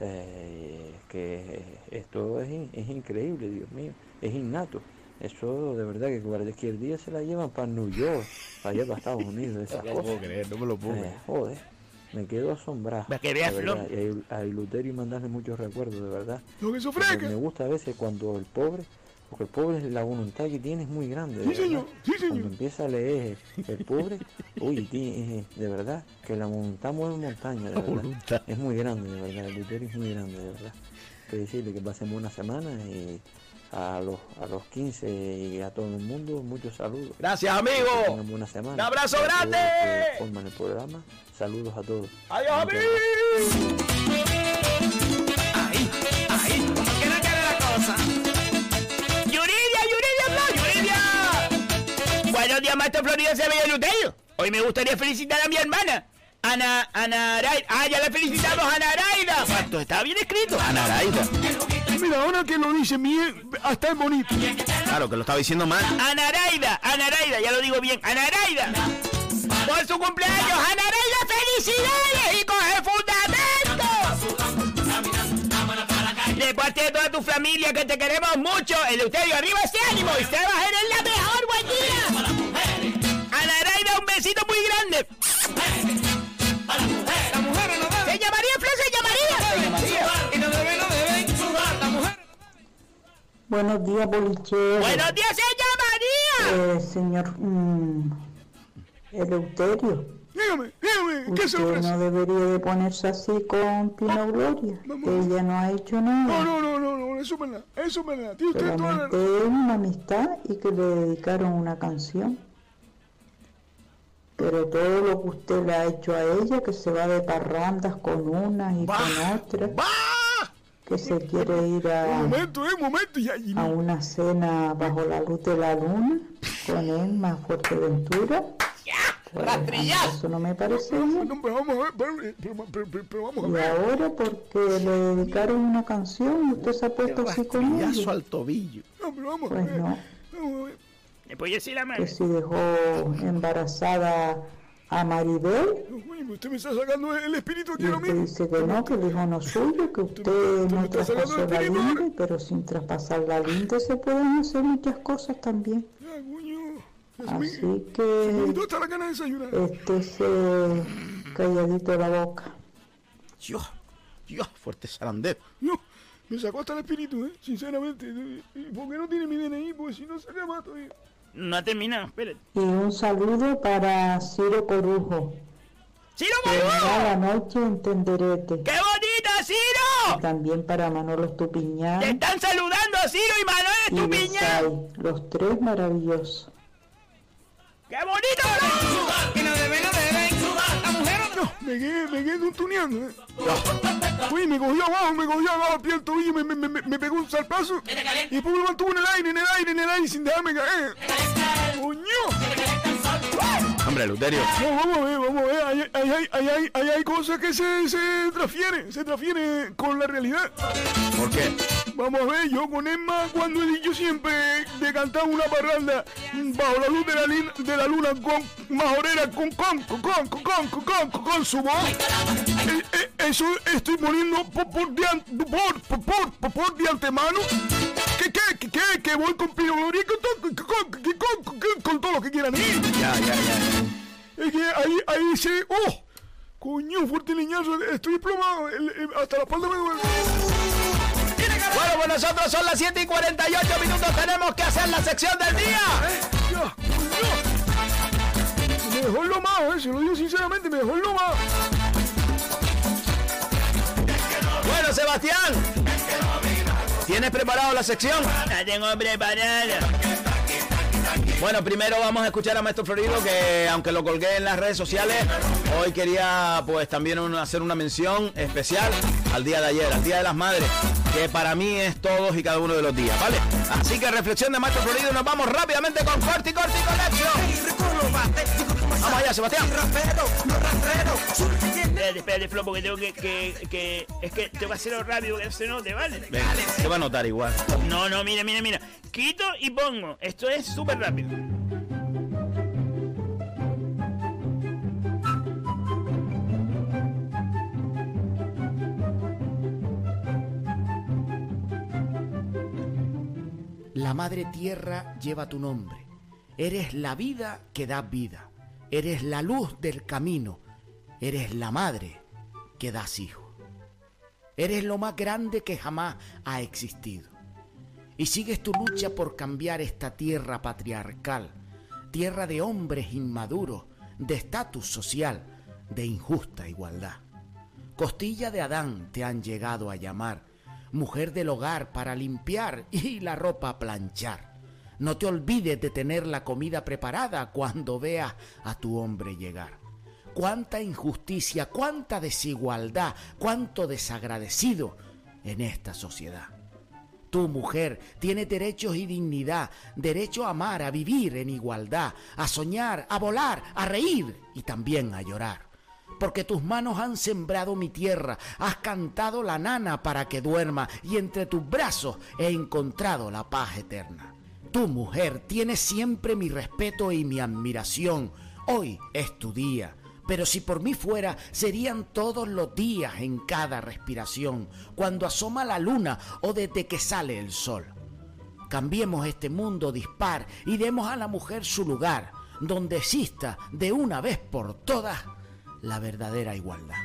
eh, que esto es, in- es increíble, Dios mío, es innato. Eso de verdad que cualquier día se la llevan para New York, para allá para Estados Unidos, esas No me lo puedo creer, no me lo puedo Eh, creer. joder, me quedo asombrado. Para que veas, Flor. y a, a Luterio mandarle muchos recuerdos, de verdad. Lo que. Me gusta a veces cuando el pobre, porque el pobre la voluntad que tiene es muy grande. de Sí, señor, sí, Cuando señor. empieza a leer el pobre, uy, tiene- de verdad, que la voluntad mueve montaña, de verdad. voluntad. Es muy grande, de verdad, el Luterio es muy grande, de verdad. Que decirle que pasen buena semana y a los, a los 15 y a todo el mundo, muchos saludos. Gracias, Que amigo. tengan buena semana. Un abrazo grande. que forman el programa, saludos a todos. Adiós. Ahí, ahí, como que no quede la cosa. Yuridia, Yuridia, no, Yuridia. Buenos días, maestro Florida Sevilla Luterio. Hoy me gustaría felicitar a mi hermana. Ana, Ana Araida. Ah, ya la felicitamos, Ana Araida. ¿Cuánto? Está bien escrito. Ana Araida. Mira, ahora que lo dice bien, hasta es bonito. Claro, que lo estaba diciendo mal. Ana Araida, Ana Araida, ya lo digo bien. Ana Araida. Por su cumpleaños, Ana Araida, felicidades y coge fundamento. De parte de toda tu familia que te queremos mucho, Eleuterio, arriba ese ánimo y se va a tener la mejor buen día. Ana Araida, un besito muy grande. Se llamaría Flor, se llamaría. Y no no la mujer. Buenos días, bolichero. Buenos días, se llamaría. Eh, señor mm, Eleuterio, Dígame, dígame, ¿qué usted ofrece? no debería de ponerse así con Pino Gloria. Ella no ha hecho nada. No, no, no, no, no, eso es verdad, eso es verdad. Tiene usted toda la es una amistad y que le dedicaron una canción. Pero todo lo que usted le ha hecho a ella, que se va de parrandas con unas y con otras, que se quiere ir Un a, momento, eh, un momento. Ya, y- a una cena bajo la luz de la luna con él, más Fuerteventura. Pues, a mí eso no me parece bien. No, pero vamos a ver, pero, vamos a Y ver. ahora porque le dedicaron una canción y usted se ha puesto así con ella. al tobillo. No, pero vamos a Pues ver. no, Vamos a ver. ¿Me puede decir la mano? que si dejó embarazada a Maribel No, usted me está sacando el espíritu aquí y lo usted mismo. dice que no, que el hijo no suyo, que usted no traspasó la linde, pero sin traspasar la linde se pueden hacer muchas cosas también. Ya, coño. Así Me que de desayunar. este se calladito la boca. Dios, Dios, fuerte zarandero. No, me sacó hasta el espíritu, eh, sinceramente. ¿Y ¿Por qué no tiene mi DNI? Pues si no se llama todavía. No ha terminado, espérate. Y un saludo para Ciro Corujo. ¡Ciro Que Corujo! la noche en Tenderete. ¡Qué bonita, Ciro! Y también para Manolo Estupiñán Te están saludando Ciro y Manuel Estupiñán. Besay. Los tres maravillosos. ¡Qué bonito! No deben, no deben sudar la mujer. No, me quedé, me quedé tuntuneando, eh. Uy, me cogió abajo, me cogió abajo el pie del tobillo, me, me, me, me pegó un zarpazo. Y después me mantuvo en el aire, en el aire, en el aire, sin dejarme caer. ¡Coño! Hombre, Luterio. No, vamos a ver, vamos eh, a ver. Eh, ahí hay, hay, hay, hay, hay hay cosas que se, se transfieren, se transfieren con la realidad. ¿Por qué? Vamos a ver, yo con Emma, cuando he dicho siempre de cantar una parranda bajo la luz de la, lin, de la luna con majorera, con con, con con, con con, con con, con, con, su voz, eh, eh, eso estoy poniendo por, por, de, por, por, por, por de antemano que, que, que, que voy con Pino Gloria con, con, con, con, todo lo que quieran ir. Ya, ya, ya. Es que ahí, ahí se... ¡Oh! Coño, fuerte leñazo, estoy desplomado, hasta la espalda me duele. Bueno, pues nosotros son las 7 y 48 minutos. Tenemos que hacer la sección del día. Ya, coño. Me dejó en lo más, eh, se lo digo sinceramente, me dejó en lo más. Bueno, Sebastián. ¿Tienes preparado la sección? La tengo preparada. Bueno, primero vamos a escuchar a Maestro Florido, que aunque lo colgué en las redes sociales, hoy quería pues también hacer una mención especial al día de ayer, al Día de las Madres, que para mí es todos y cada uno de los días, ¿vale? Así que reflexión de Maestro Florido, nos vamos rápidamente con Corti Corti Conexión. Vamos allá, Sebastián. Espérate, espérate, Flo, porque tengo que, que, que Es que tengo que hacerlo rápido, que se no te vale. Venga, se va a notar igual. No, no, mira, mira, mira. Quito y pongo. Esto es súper rápido. La madre tierra lleva tu nombre. Eres la vida que da vida. Eres la luz del camino. Eres la madre que das hijo. Eres lo más grande que jamás ha existido. Y sigues tu lucha por cambiar esta tierra patriarcal, tierra de hombres inmaduros, de estatus social, de injusta igualdad. Costilla de Adán te han llegado a llamar, mujer del hogar para limpiar y la ropa planchar. No te olvides de tener la comida preparada cuando veas a tu hombre llegar. Cuánta injusticia, cuánta desigualdad, cuánto desagradecido en esta sociedad. Tu mujer tiene derechos y dignidad, derecho a amar, a vivir en igualdad, a soñar, a volar, a reír y también a llorar. Porque tus manos han sembrado mi tierra, has cantado la nana para que duerma y entre tus brazos he encontrado la paz eterna. Tu mujer tiene siempre mi respeto y mi admiración. Hoy es tu día pero si por mí fuera, serían todos los días en cada respiración, cuando asoma la luna o desde que sale el sol. Cambiemos este mundo dispar y demos a la mujer su lugar, donde exista de una vez por todas la verdadera igualdad.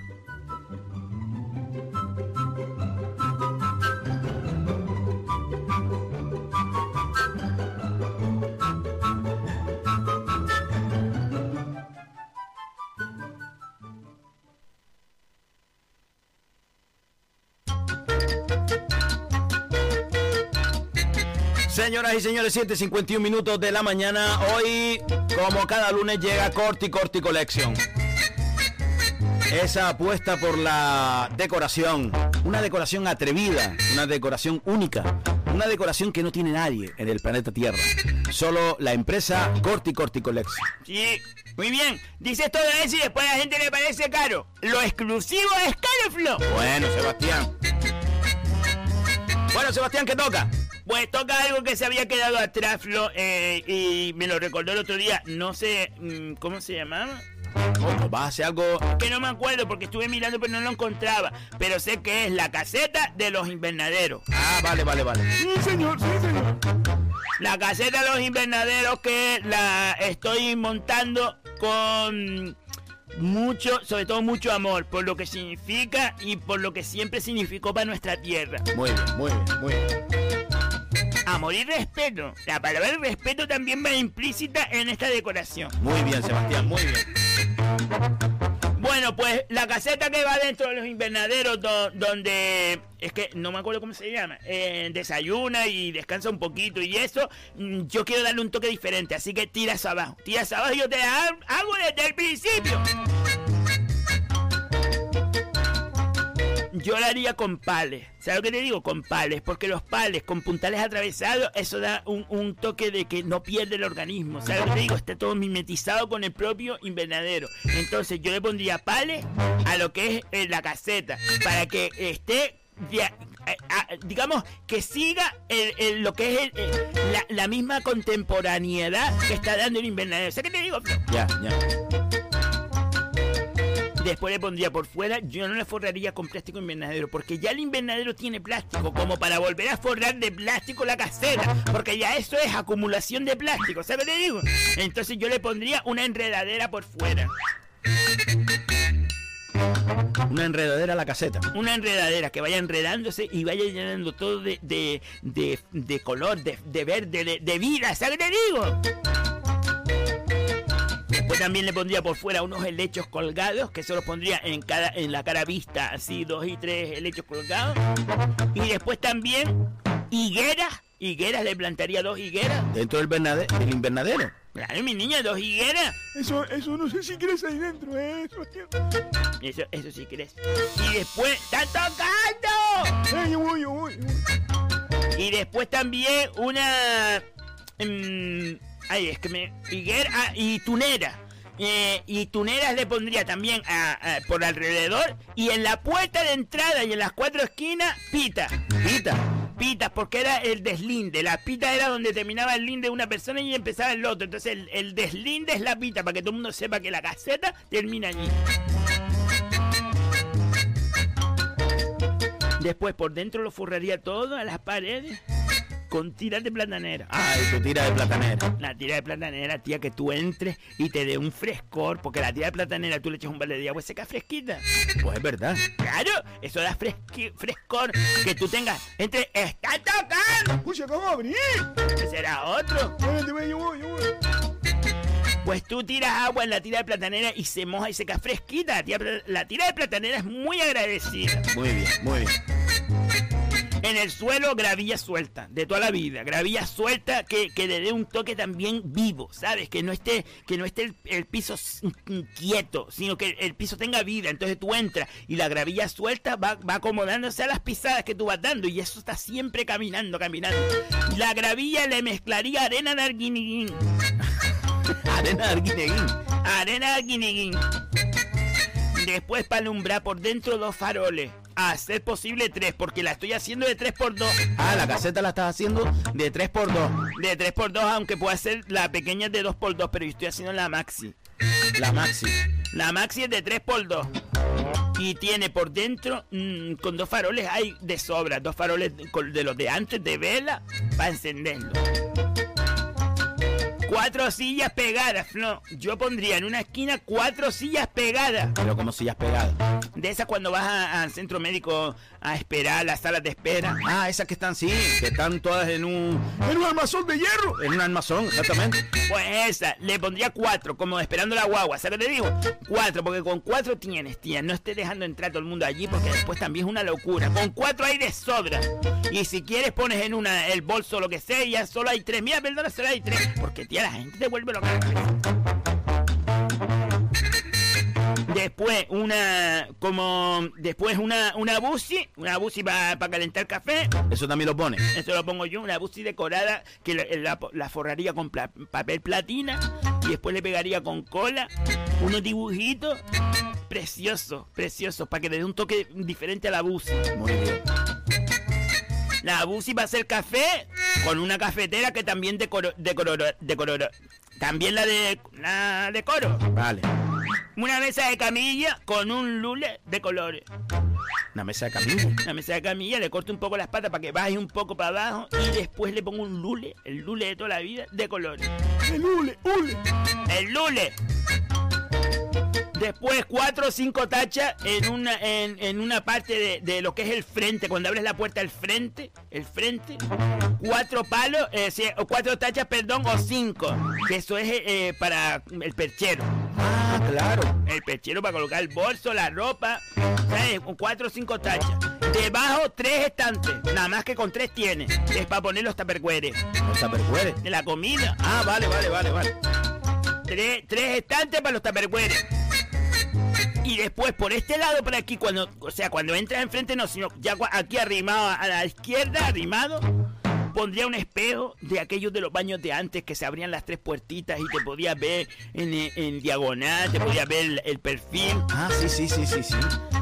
Señoras y señores, 7.51 minutos de la mañana. Hoy, como cada lunes, llega Corti Corti Collection. Esa apuesta por la decoración. Una decoración atrevida, una decoración única. Una decoración que no tiene nadie en el planeta Tierra. Solo la empresa Corti Corti Collection. Sí, muy bien. Dices todo eso y después a la gente le parece caro. Lo exclusivo es caro, Flo. Bueno, Sebastián. Bueno, Sebastián, ¿qué toca? Pues toca algo que se había quedado atrás, Flo, eh, y me lo recordó el otro día. No sé, mm, ¿cómo se llamaba? ¿Cómo? ¿Vas a hacer algo? Que no me acuerdo porque estuve mirando pero no lo encontraba. Pero sé que es la caseta de los invernaderos. Ah, vale, vale, vale. Sí, señor, sí, señor. La caseta de los invernaderos que la estoy montando con mucho, sobre todo mucho amor, por lo que significa y por lo que siempre significó para nuestra tierra. Muy bien, muy bien, muy bien. Amor y respeto. La palabra respeto también va implícita en esta decoración. Muy bien, Sebastián, muy bien. Bueno, pues la caseta que va dentro de los invernaderos donde es que no me acuerdo cómo se llama, eh, desayuna y descansa un poquito y eso, mm, yo quiero darle un toque diferente, así que tiras abajo, tiras abajo yo te ha- hago desde el principio. Yo la haría con pales. ¿Sabes lo que te digo? Con pales. Porque los pales con puntales atravesados, eso da un, un toque de que no pierde el organismo. ¿Sabes lo que te digo? Está todo mimetizado con el propio invernadero. Entonces yo le pondría pales a lo que es eh, la caseta. Para que esté digamos que siga el- el- lo que es el- eh, la, la misma contemporaneidad que está dando el invernadero. ¿Sabes qué te digo? Ya, ya. Después le pondría por fuera, yo no le forraría con plástico invernadero, porque ya el invernadero tiene plástico, como para volver a forrar de plástico la caseta, porque ya eso es acumulación de plástico, ¿sabes lo que te digo? Entonces yo le pondría una enredadera por fuera. Una enredadera a la caseta. Una enredadera que vaya enredándose y vaya llenando todo de, de, de, de color, de, de verde, de, vida, ¿sabes te digo? Después también le pondría por fuera unos helechos colgados, que se los pondría en cada en la cara vista, así dos y tres helechos colgados. Y después también higueras, higueras, le plantaría dos higueras. Dentro del, invernade- del invernadero. Claro, mi niña, dos higueras. Eso, eso no sé si crees ahí dentro, ¿eh? Eso, eso sí crees. Y después, ¡está tocando! Eh, yo voy, yo voy. yo voy. Y después también una... mm, ay, es que me... Higuera ah, y tunera. Eh, y tuneras le pondría también por alrededor. Y en la puerta de entrada y en las cuatro esquinas, pita. Pita. Pitas, porque era el deslinde. La pita era donde terminaba el linde de una persona y empezaba el otro. Entonces el, el deslinde es la pita, para que todo el mundo sepa que la caseta termina allí. Después por dentro lo forraría todo a las paredes con tiras de platanera. Ay, tu tira de platanera. La tira de platanera, tía, que tú entres y te dé un frescor, porque la tira de platanera tú le echas un balde de agua y seca fresquita. Pues es verdad. Claro, eso da fresqui- frescor que tú tengas entre... ¡Está tocando! Escucha, ¿cómo abrir? Será otro. Yo voy, yo voy. Pues tú tiras agua en la tira de platanera y se moja y seca fresquita. La tira, la tira de platanera es muy agradecida. Muy bien, muy bien. En el suelo, gravilla suelta, de toda la vida. Gravilla suelta que, que le dé un toque también vivo, ¿sabes? Que no esté, que no esté el, piso quieto, sino que el piso tenga vida. Entonces tú entras y la gravilla suelta va, va acomodándose a las pisadas que tú vas dando. Y eso está siempre caminando, caminando. La gravilla le mezclaría arena de arguineguín. <laughs> Arena de arguineguín. Arena de arguineguín. Después para alumbrar por dentro dos faroles. A ser posible tres, porque la estoy haciendo de 3x2. Ah, la caseta la estás haciendo de 3x2. De 3x2, aunque pueda ser la pequeña de 2x2, pero yo estoy haciendo la maxi. La maxi. La maxi es de 3x2. Y tiene por dentro, mm, con dos faroles hay de sobra. Dos faroles de, de los de antes de vela para encenderlo. Cuatro sillas pegadas, no. Yo pondría en una esquina cuatro sillas pegadas. Pero como sillas pegadas. De esas cuando vas al centro médico a esperar, las salas de espera. Ah, esas que están, sí, que están todas en un... En un armazón de hierro. En un armazón, exactamente. Pues esa, le pondría cuatro, como esperando la guagua. ¿Sabes qué te digo? Cuatro, porque con cuatro tienes, tía. No estés dejando entrar todo el mundo allí, porque después también es una locura. Con cuatro hay de sobra. Y si quieres, pones en una el bolso lo que sea, y ya solo hay tres. Mira, perdona, solo hay tres. Porque, tía, la gente te vuelve loca. Después una, como, después una, una busi, una busi para calentar café. Eso también lo pone. Eso lo pongo yo, una busi decorada que la, la- la forraría con pla- papel platina y después le pegaría con cola unos dibujitos preciosos, preciosos, para que le dé un toque diferente a la busi. Muy bien. La busi va a hacer café con una cafetera que también decoro, decoro, decoro, también la de la decoro. Vale. Una mesa de camilla con un lule de colores. Una mesa de camilla. Una mesa de camilla, le corto un poco las patas para que baje un poco para abajo y después le pongo un lule, el lule de toda la vida, de colores. El hule, hule. El lule. Después cuatro o cinco tachas en una, en, en una parte de, de lo que es el frente. Cuando abres la puerta, el frente. El frente. Cuatro palos, eh, o cuatro tachas, perdón, o cinco. Que eso es eh, para el perchero. Ah, claro. El perchero para colocar el bolso, la ropa. ¿Sabes? Cuatro o cinco tachas. Debajo tres estantes. Nada más que con tres tiene. Es para poner los tapercueres. Los tapercueres. De la comida. Ah, vale, vale, vale, vale. Tres, tres estantes para los tapercueres. Y después por este lado, por aquí, cuando, o sea, cuando entras enfrente, no, sino ya aquí arrimado a la izquierda, arrimado, pondría un espejo de aquellos de los baños de antes que se abrían las tres puertitas y te podías ver en, en diagonal, te podías ver el, el perfil. Ah, sí, sí, sí, sí, sí.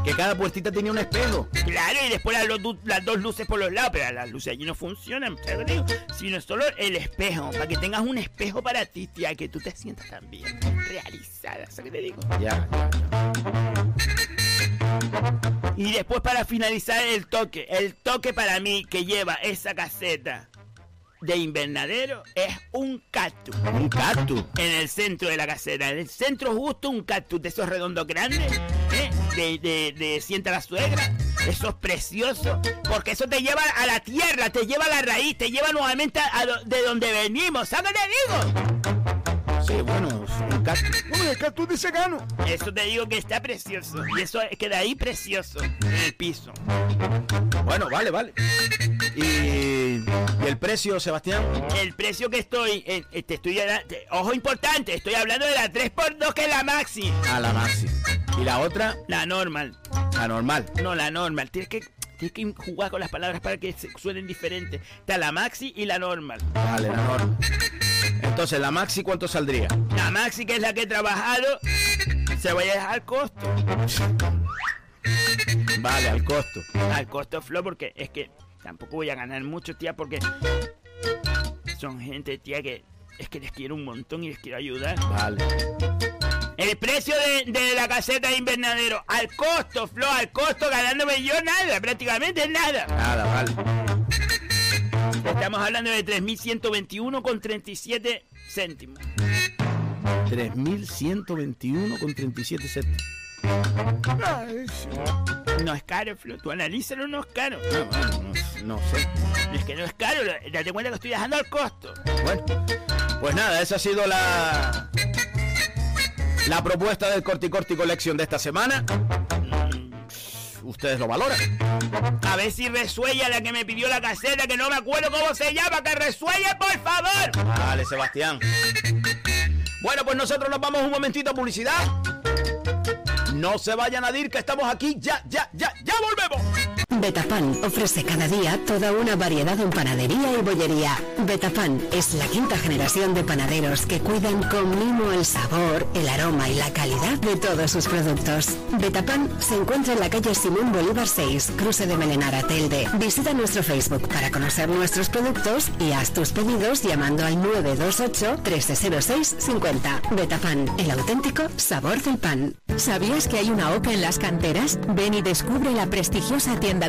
Que cada puertita tenía un espejo. Claro, y después las, los du- las dos luces por los lados, pero las luces allí no funcionan, ¿sabes digo? Sino solo el espejo, para que tengas un espejo para ti, tía, que tú te sientas también realizada, ¿sabes qué te digo? Ya. Y después para finalizar el toque, el toque para mí que lleva esa caseta de invernadero es un cactus. Un cactus. En el centro de la caseta, en el centro justo un cactus de esos redondos grandes, ¿eh? de, de, de sienta la suegra. Eso es precioso, porque eso te lleva a la tierra, te lleva a la raíz, te lleva nuevamente a de donde venimos. ¿Sabes qué digo? Sí, bueno, un cactus. Bueno, el cactus de secano. Eso te digo que está precioso. Y eso queda ahí precioso, en el piso. Bueno, vale, vale. Y, y el precio, Sebastián. El precio que estoy, en- eh, te estoy te- ojo importante, estoy hablando de la 3x2 que es la maxi. A la maxi. Y la otra, La normal. la normal. No, la normal. Tienes que, tienes que jugar con las palabras para que suenen diferentes. Está la maxi y la normal. Vale, la normal. Entonces, la maxi, ¿cuánto saldría? La maxi, que es la que he trabajado, se voy a dejar al costo. Vale, al costo. Al costo flow, porque es que tampoco voy a ganar mucho, tía, porque son gente, tía, que es que les quiero un montón y les quiero ayudar. Vale. El precio de, de la caseta de invernadero, al costo, Flo, al costo, ganándome yo nada, prácticamente nada. Nada, vale. Estamos hablando de 3.121 con 37 céntimos. 3.121 con 37 céntimos. No es caro, Flo. Tú analízalo, no es caro. No, no, no, no sé. Es que no es caro. Date cuenta que estoy dejando al costo. Bueno, pues nada, esa ha sido la la propuesta del Corti Corti Collection de esta semana. Ustedes lo valoran. A ver si resuella la que me pidió la caseta, que no me acuerdo cómo se llama. ¡Que resuelle, por favor! Vale, Sebastián. Bueno, pues nosotros nos vamos un momentito a publicidad. No se vayan a ir, que estamos aquí. Ya, ya, ya, ya volvemos. Betapan ofrece cada día toda una variedad en panadería y bollería. Betapan es la quinta generación de panaderos que cuidan con mimo el sabor, el aroma y la calidad de todos sus productos. Betapan se encuentra en la calle Simón Bolívar 6, cruce de Melenara Telde. Visita nuestro Facebook para conocer nuestros productos y haz tus pedidos llamando al 928 1306 50. Betapan, el auténtico sabor del pan. ¿Sabías que hay una OCA en las canteras? Ven y descubre la prestigiosa tienda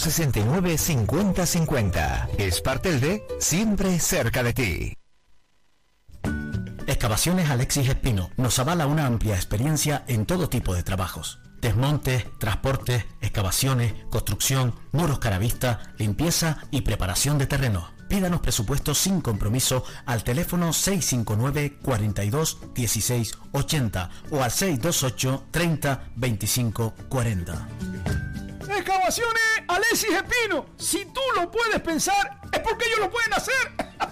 69 50 50. Espartelde, siempre cerca de ti. Excavaciones Alexis Espino nos avala una amplia experiencia en todo tipo de trabajos. Desmontes, transportes, excavaciones, construcción, muros caravista, limpieza y preparación de terrenos. Pídanos presupuestos sin compromiso al teléfono 659 42 16 80 o al 628 30 25 40. Excavaciones Alexis Espino. Si tú lo puedes pensar, es porque ellos lo pueden hacer.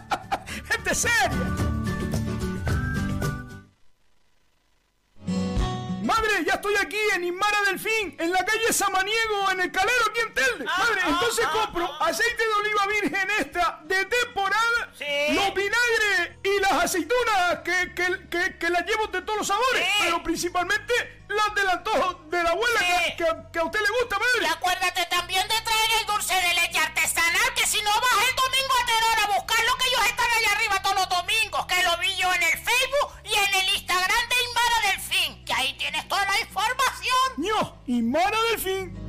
<laughs> Gente seria. Madre, ya estoy aquí en Inmara Delfín, en la calle Samaniego, en el Calero, aquí en Telde. Madre, entonces compro aceite de oliva virgen extra de temporada, los vinagres y las aceitunas que, que, que, que las llevo de todos los sabores, pero principalmente las del antojo de la abuela que a usted le gusta, madre. Y acuérdate también de traer el dulce de leche artesanal, que si no vas el domingo a Terora a buscar lo que ellos están allá arriba todos los domingos, que lo vi yo en el Facebook y en el Instagram de Inmara Delfín, que ahí tienes toda la información. ¡No! Inmara Delfín.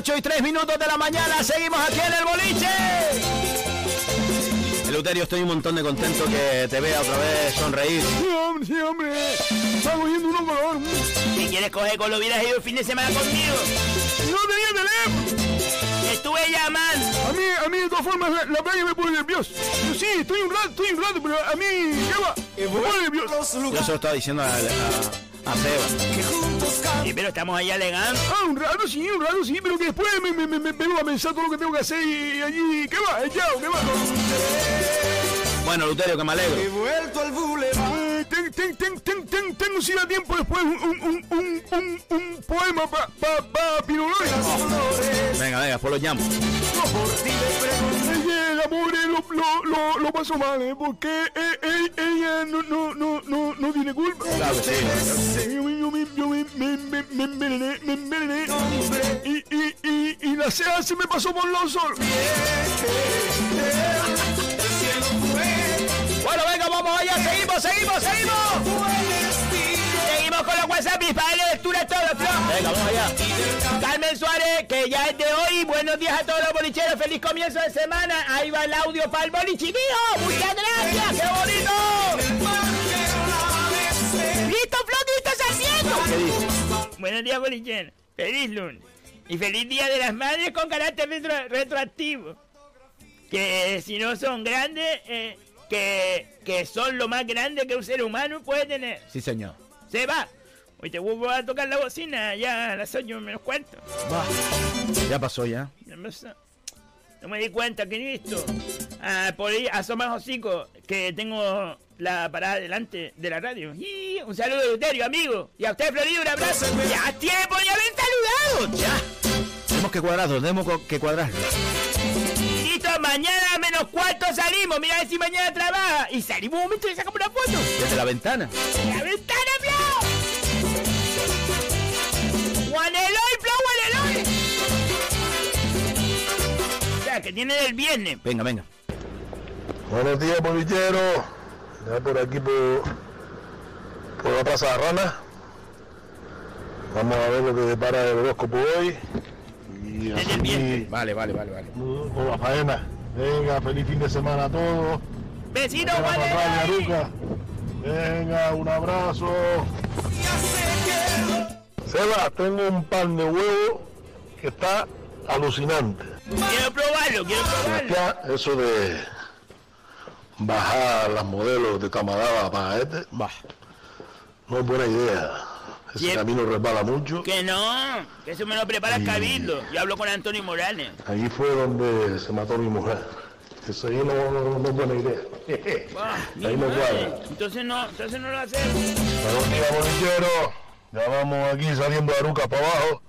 8 y 3 minutos de la mañana, seguimos aquí en el boliche. Eleuterio, estoy un montón de contento que te vea otra vez sonreír. Sí, hombre, sí, hombre. Está cogiendo uno color. Si quieres coger con lo hubieras ido el fin de semana conmigo. No tenía teléfono. Te estuve llamando. A mí, a mí de todas formas la, la playa me pone nervioso. Yo sí, estoy un rato, estoy un rato, pero a mí, ¿qué va? Me pone nervioso. Yo se lo estaba diciendo a, a, a Seba. Sí, pero estamos ahí alegando. Ah, un rato sí, un rato sí, pero que después me, me, me, me vengo a pensar todo lo que tengo que hacer y allí, ¿qué va? El yao, ¿qué va? Bueno, Luterio, que me alegro. He vuelto al boulevard. Ten, ten, ten, ten, ten, tengo si da tiempo después un, un, un, un, un, un poema para pa, pa, López. Venga, venga, pues lo llamo. Ella, la pobre lo, lo, lo, lo pasó mal, ¿eh? Porque eh, eh, ella no, no, no, no, no tiene culpa. Claro sí. Yo, me- yo me, yo me, me, me, me envenené, me envenené. Y, y, y, y la sea se me pasó por los ojos. Bueno, venga, vamos allá, seguimos, seguimos, seguimos. Seguimos con los WhatsApp para la lectura todo, Flo. Venga, vamos allá. Carmen Suárez, que ya es de hoy. Buenos días a todos los bolicheros. Feliz comienzo de semana. Ahí va el audio para el boliche mío. Muchas gracias, qué bonito. ¿Listo, Flo? ¿Qué estás haciendo? Buenos días, bolichero. Feliz lunes. Y feliz día de las madres con carácter retro- retroactivo. Que si no son grandes, eh, que, que son lo más grande que un ser humano puede tener. Sí, señor. Se va. Hoy te vuelvo a tocar la bocina ya a las 8 menos cuarto. Ya pasó ya. No me di cuenta que listo. Ah, por ahí asoma hocico que tengo la parada delante de la radio. Y un saludo de Euterio, amigo. Y a usted, Florido, un abrazo. Ya tiempo de haber saludado. Ya. Tenemos que cuadrarlo, tenemos que cuadrarlo. Mañana menos cuarto salimos. Mira a ver si mañana trabaja. Y salimos un momento y sacamos una foto. Desde la ventana. ¡La ventana, Flo! ¡Juan Eloy, Flo, Juan Eloy! O sea, que tiene el viernes. Venga, venga. Buenos días, bolilleros. Ya por aquí por, por la Plaza de Rana. Vamos a ver lo que depara el horóscopo hoy. Y así Vale, vale, vale, vale. con la faena. Venga, feliz fin de semana a todos. Eloy. Luca. Venga, un abrazo. Seba, tengo un pan de huevo que está alucinante. Quiero probarlo, quiero probarlo. Ya, eso de bajar las modelos de Camarada para este, no es buena idea. Ese camino resbala mucho. Que no, que eso me lo prepara el Cabildo. Yo hablo con Antonio Morales. Ahí fue donde se mató mi mujer. Eso ahí no, no- no es buena idea. <laughs> Ah, ahí no cuadra. Entonces no, entonces no lo hacemos. Buenos días, bolilleros. Ya vamos aquí saliendo de Aruca para abajo.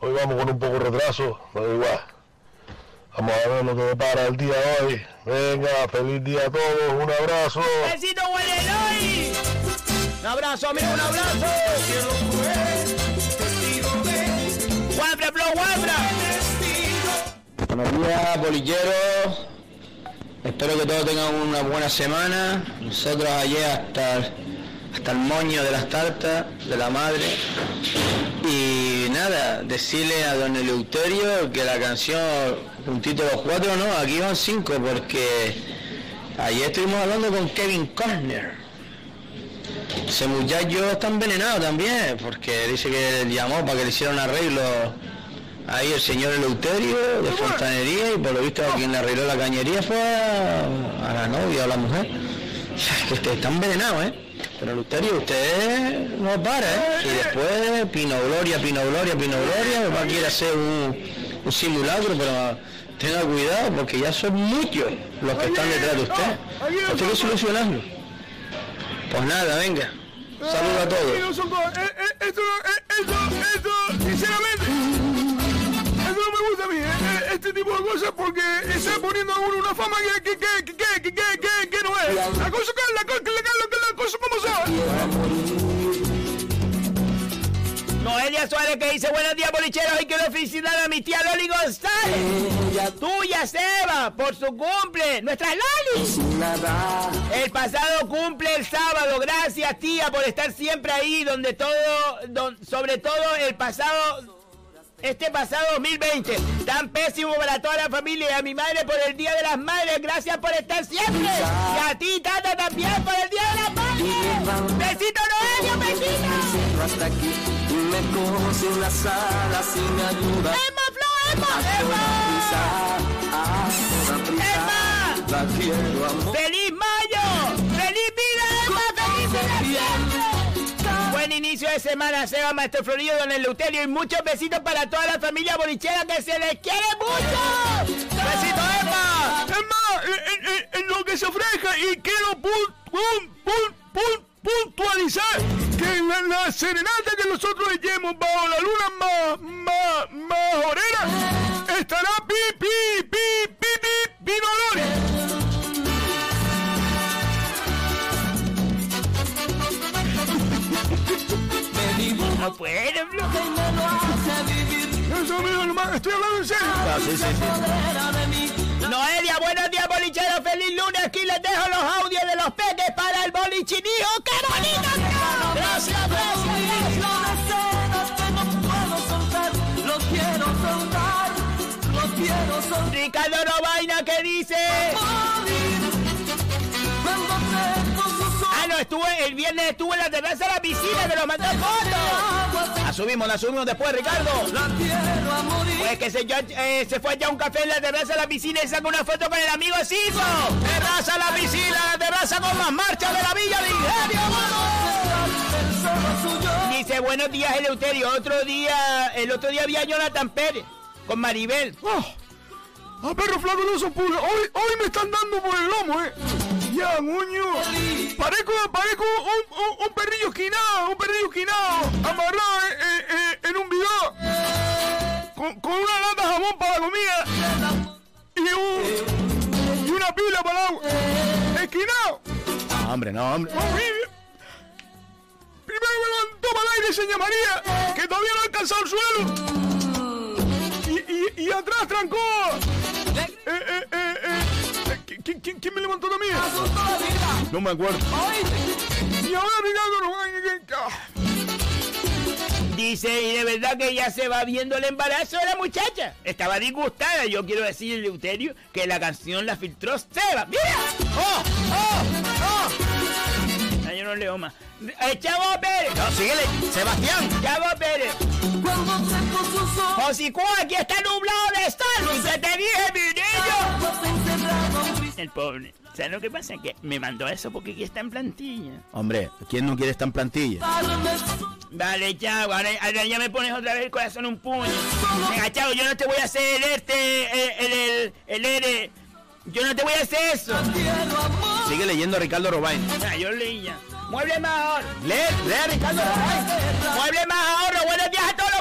Hoy vamos con un poco de retraso, pero igual. Vamos a ver lo que depara el día de hoy. Venga, feliz día a todos. Un abrazo. Besito. Un abrazo, amigo, un abrazo. Guabra, Flo, guabra. Buenos días, bolilleros. Espero que todos tengan una buena semana. Nosotros ayer hasta, hasta el moño de las tartas, de la madre. Y nada, decirle a don Eleuterio que la canción Puntito los cuatro, no, aquí van cinco, porque ayer estuvimos hablando con Kevin Corner. Ese muchacho está envenenado también, porque dice que llamó para que le hiciera un arreglo ahí el señor Eleuterio de fontanería y por lo visto a quien le arregló la cañería fue a, la novia o a la mujer. Que <laughs> usted está envenenado, ¿eh? Pero Eleuterio, usted no para, ¿eh? Y después Pino Gloria, Pino Gloria, Pino Gloria, va a querer hacer un, un simulacro, pero tenga cuidado porque ya son muchos los que están detrás de usted. Usted hay que solucionarlo. Pues nada, venga. Saludos a ah, todos. Eh, eh, eh, esto, sinceramente, esto no me gusta a mí, este tipo de cosas porque está poniendo a uno una fama que, que, que, que Suárez que dice buenos días bolicheros y quiero felicitar a mi tía Loli González. Tuya Seba, por su cumple. Nuestra Loli. El pasado cumple el sábado. Gracias tía por estar siempre ahí donde todo, don- sobre todo el pasado este pasado 2020, tan pésimo para toda la familia y a mi madre por el Día de las Madres, gracias por estar siempre. Y a ti, Tata, también por el Día de las Madres. Besito, Noelia, besito. Me cojo sin las alas y me ayuda ¡Emma, Flo, Emma! ¡Emma! La quiero amor ¡Feliz mayo! ¡Feliz vida, Emma! ¡Feliz vida! Buen inicio de semana, Seba, Maestro Florido, Don Eleuterio y muchos besitos para toda la familia bolichera que se les quiere mucho. ¡Besito, Emma! Emma, en, en- en lo que se ofrezca y quiero pun- pun- pun- pun- puntualizar que en la, la, serenata que nosotros llevemos bajo la luna más ma, ma, estará pi, pi, pi, pi, pi, pi No Eso, mi estoy ah, Noelia, buenos días, bolichero. Feliz lunes. Aquí les dejo los audios de los ¡Qué bonito! Gracias, Lo quiero soltar, lo quiero soltar. Ricardo Robaina, ¿qué dice? Estuve, el viernes estuve en la terraza de la piscina, me lo mandó foto. La subimos, la subimos después, Ricardo. Pues que se, yo, eh, se fue ya a un café en la terraza de la piscina y sacó una foto con el amigo Sifo. Terraza de la piscina, la terraza con más marcha de la Villa de Ingenio. Dice, buenos días, Eleuterio. Otro día, el otro día había Jonathan Pérez con Maribel. Ah, perro flaco, no. Hoy, hoy me están dando por el lomo, eh. Ya, coño. Parezco, parezco un, un, un perrillo esquinado, un perrillo esquinado, amarrado en, en- en- en un bidón. Con, con una lata de jamón para la comida. Y, un, y una pila para el agua. Esquinado. No, hombre, no, hombre. Horrible. Primero me levantó para el aire señor María, que todavía no ha alcanzado el suelo. Y, y, y atrás trancó. Eh, eh, eh, ¿Qui- qui- qui- ¿Quién me levantó también? No me acuerdo. Y ahora Ricardo no va Dice, y de verdad que ya se va viendo el embarazo de la muchacha. Estaba disgustada. Yo quiero decirle, Eleuterio, que la canción la filtró Seba. ¡Mira! ¡Oh! ¡Oh! ¡Oh! Yo no leo más. Eh, Chavo Pérez. No, síguele, Sebastián. Chavo Pérez. Josicú, aquí está nublado de sol. Y que te dije. El pobre. ¿Sabes lo que pasa? Que me mandó eso porque aquí está en plantilla. Hombre, ¿quién no quiere estar en plantilla? Vale, chavo, ahora, ahora ya me pones otra vez el corazón en un puño. Venga, chavo, yo no te voy a hacer el este, el, el, el, el, el- Yo no te voy a hacer eso. Sigue leyendo a Ricardo Robain. Ya, yo leí ya. Mueble más ahorro. Lee, lee a Ricardo Robain. Mueble más ahorro. Buenos días a todos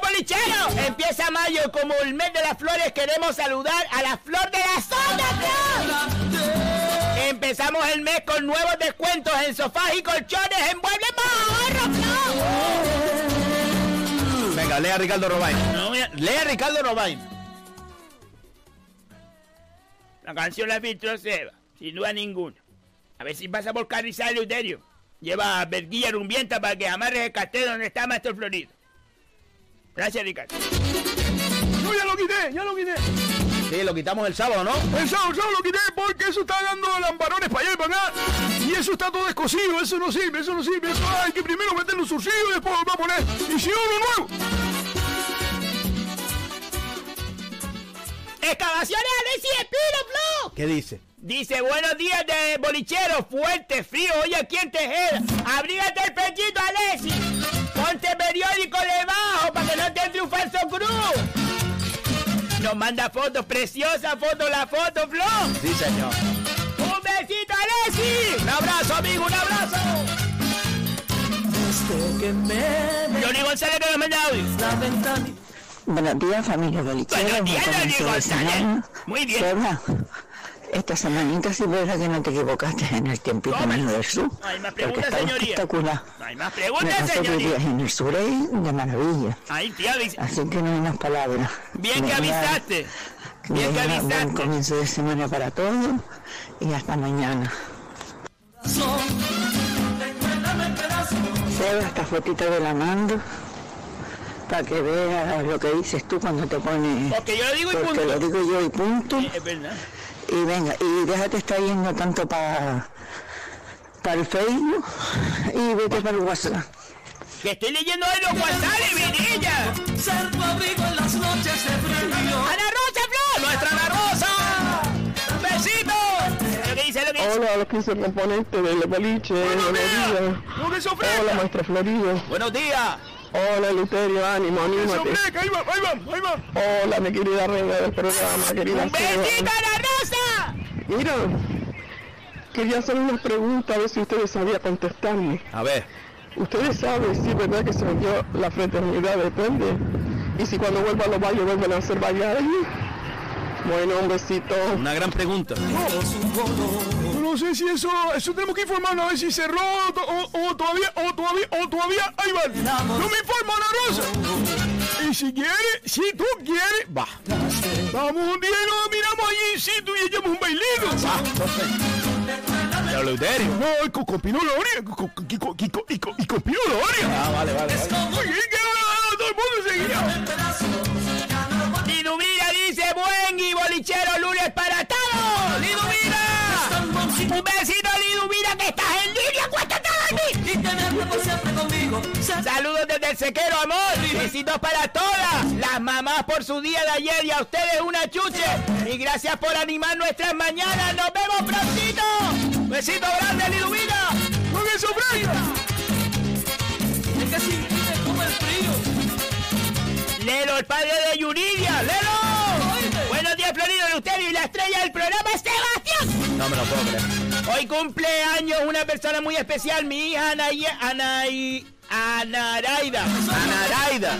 Empieza mayo como el mes de las flores. Queremos saludar a la flor de la zona. Empezamos el mes con nuevos descuentos en sofás y colchones en Mueble más ahorro. Venga, lee a Ricardo Robain. No, voy a- Lee a Ricardo Robain. La canción la filtró Seba, sin duda ninguna. A ver si pasa por Carrizal Eleuterio. Lleva verguilla rumbienta para que amarres el castel donde está Maestro Florido. Gracias, Ricardo. Yo ya lo quité, ya lo quité. Sí, lo quitamos el sábado, ¿no? El sábado, el sábado lo quité porque eso está dando lamparones para allá y para acá. Y eso está todo descosido, eso no sirve, eso no sirve. Eso hay que primero meterle un surcido y después volver a poner. Y si no, uno nuevo. Excavaciones Alessi Espino, Flo. ¿Qué dice? Dice, buenos días de bolichero, fuerte, frío, hoy aquí en Tejeda. Abrígate el pechito, Alessi. Ponte periódico debajo para que no te entre un falso cruz. Nos manda fotos, preciosa foto, la foto, Flo. Sí, señor. Un besito, Alessi. Un abrazo, amigo, un abrazo. Johnny González que nos manda audio. Buenos días, familia bolichera. Buenos días, Johnny de González. Muy bien. Seba, esta semanita sí verdad que no te equivocaste en el tiempito mío del sur. Hay más Porque preguntas, señoría. espectacular. No hay más preguntas, señoría. en el sur es de maravilla. Ay, tía. Así que no hay más palabras. Bien que avisaste. Bien que venga, Buen avisaste. comienzo de semana para todos y hasta mañana. Seba, esta fotita te la mando para que veas lo que dices tú cuando te pones... Porque yo lo digo y Porque punto. lo digo yo y punto. Es verdad. Y venga, y déjate estar yendo tanto para para el Facebook y vete para el WhatsApp. Que estoy leyendo de los WhatsApp, Vinilla. Ser tu abrigo en las noches de frío. ¡Ana Rosa, Flor! ¡Nuestra Ana Rosa! ¡Un besito! Lo que dice, lo que dice. Hola, los 15 componentes del boliche. Buenos días. Hola, maestro Florido. Buenos días. Hola, Luterio, ánimo, anímate. ahí va, ahí va, ahí va. Hola, mi querida reina del programa, querida ¡Un besito, Ana Rosa! Mira, quería hacer una pregunta, a ver si ustedes sabían contestarme. A ver. ¿Ustedes saben si es verdad que se vendió la fraternidad depende? Y si cuando vuelva a los valles vuelven a hacer valles allí. Bueno, un besito. Una gran pregunta. No, no sé si eso, eso tenemos que informarnos a ver si cerró o, o- o todavía, o todavía, o todavía, ahí va. No me informa Ana Rosa. Y si quiere, si tú quieres, va. Vamos un día y nos miramos allí in situ y echamos un bailito. Pero Leuterio. No, con, con Pino Loria, y con- y con Pino Loria. Ah, vale, vale. Oye, que todo el mundo seguía. Dice buen y bolichero lunes para todos. Liduvira. Un besito Liduvira que estás en línea. Cuéntate Saludos desde el sequero, amor. Besitos para todas las mamás por su día de ayer y a ustedes una chuche. Y gracias por animar nuestras mañanas. Nos vemos prontito. Besito grande, Liduvira. ¡Con eso, Brian! Es que sin ti me el frío. Lelo, el padre de Yuridia. ¡Lelo! Florido Lutero y la estrella del programa, Sebastián. No me lo puedo creer. Hoy cumple años una persona muy especial, mi hija Anaí... Anaí... Anaraida. Anaraida.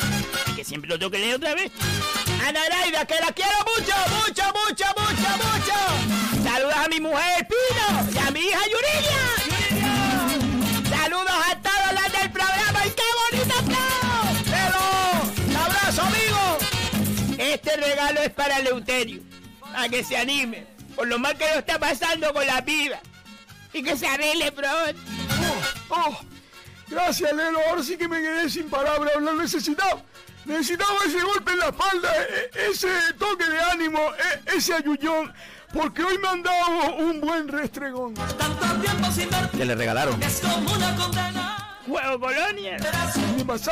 Que siempre lo tengo que leer otra vez. Anaraida, que la quiero mucho, mucho, mucho, mucho, mucho. Saludos a mi mujer Pino y a mi hija Yuridia. Para Leuterio. A que se anime. Por lo mal que lo está pasando con la vida. Y que se arregle pronto. Oh, gracias, Lelo. Ahora sí que me quedé sin palabras. Lo necesitaba. Necesitaba ese golpe en la espalda, e- e- ese toque de ánimo, e- ese ayullón. Porque hoy me han dado un buen restregón. Que le regalaron. Es como una condena. Colonia. ¿Qué pasa?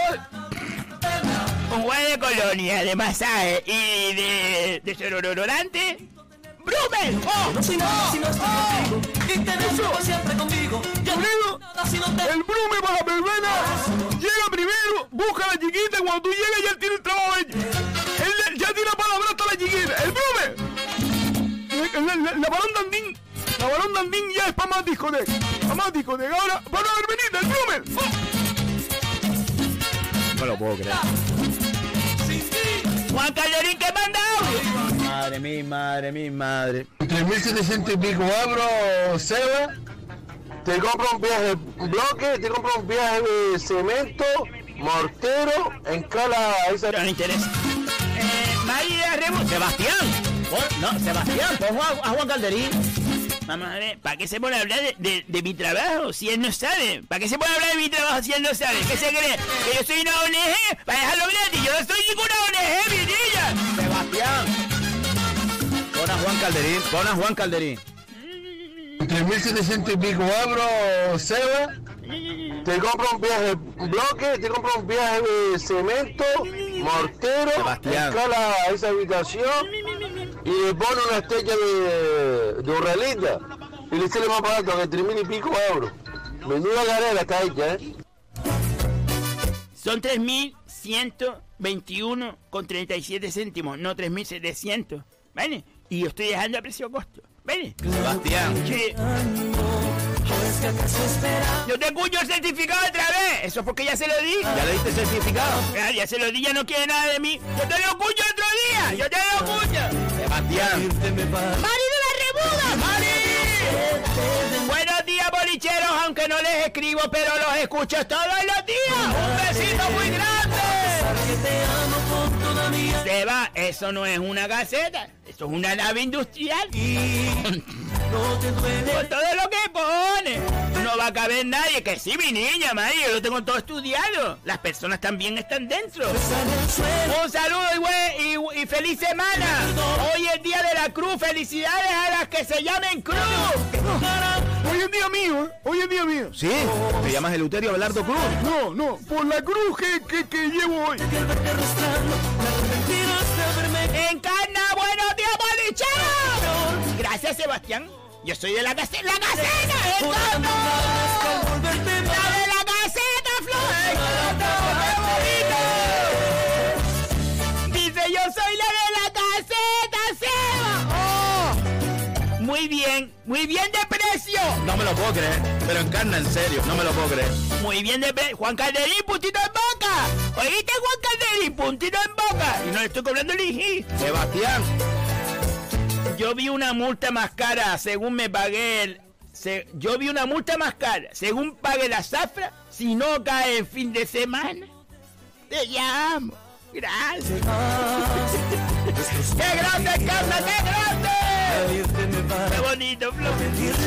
Un huevo de colonia, de masaje y de, de sorororante. ¡Brumel! ¡Oh! No soy nada si no contigo. Y tenerlo por siempre conmigo. Nada si no te el brume para la verbena llega primero, busca a la chiquita y cuando tú llegas ya él tiene el trabajo hecho. Él ya tiene palabra hasta la chiquita. El brume. La, la, la, la varón dandín. La varón dandín ya es para más discoteca. Para más discoteca. Ahora, para la verbenita, el brume. No lo puedo creer. Juan Calderín que manda. Madre mi madre mi madre. 3.700 y pico euros, Seba. Te compro un viaje de bloque, te compro un viaje de cemento, mortero, en cala esa... No le interesa. Eh, María Rebu. Sebastián. No, Sebastián, a, a Juan Calderín. Vamos a ver, ¿para qué se pone a hablar de, de- de mi trabajo si él no sabe? ¿Para qué se pone a hablar de mi trabajo si él no sabe? ¿Qué se cree? ¿Que yo soy una ONG? Para dejarlo gratis, yo no soy ninguna ONG, mi niña. Sebastián. Pon a Juan Calderín, pon a Juan Calderín. 3.700 y pico euros, Seba. Te compro un viaje de bloque, te compro un viaje de cemento, mortero, Sebastián. escala esa habitación y le pone una estrella de, de urralita y le sale más barato que 3.000 y pico euros. Menuda carrera está hecha, ¿eh? Son 3.121 con 37 céntimos, no 3.700. ¿Vale? Y yo estoy dejando a precio costo. ¿Vale? Sebastián. Sí. Yo te escucho el certificado otra vez. Eso es porque ya se lo di. ¿Ya le diste el certificado? Ya, ya se lo di, ya no quiere nada de mí. Yo te lo escucho otro día. Yo te lo escucho. Sebastián. ¡Mari de la rebuda! ¡Mari! Buenos días, bolicheros, aunque no les escribo, pero los escucho todos los días. ¡Un besito muy grande! Seba, eso no es una gaceta, eso es una nave industrial. <laughs> Con todo lo que va a caber nadie. Que sí, mi niña, Mari, yo lo tengo todo estudiado. Las personas también están dentro. Un saludo y, buen- y- y feliz semana. Hoy es Día de la Cruz. Felicidades a las que se llamen Cruz. Hoy es día mío, ¿eh? Hoy es día mío. ¿Sí? ¿Te llamas Eleuterio Abelardo Cruz? No, no, por la cruz que, que, que llevo hoy. Encarna, buenos días, bolichero. Gracias, Sebastián. Yo soy de la gaceta. ¡La gaceta! ¡La de la gaceta, Flor! Dice, yo soy la de la gaceta, Seba. ¡Oh! Muy bien, muy bien de precio. No me lo puedo creer, pero encarna en serio, no me lo puedo creer. Muy bien de precio. Juan Calderín, puntito en boca. Oíste, Juan Calderín, puntito en boca. Y no le estoy cobrando el IGI. Sebastián. Yo vi una multa más cara según me pagué el, Se- yo vi una multa más cara. Según pague la zafra, si no cae en fin de semana, te llamo. Gracias. <laughs> ¡Qué grande, Carla! ¡Qué grande! ¡Qué bonito, Flo!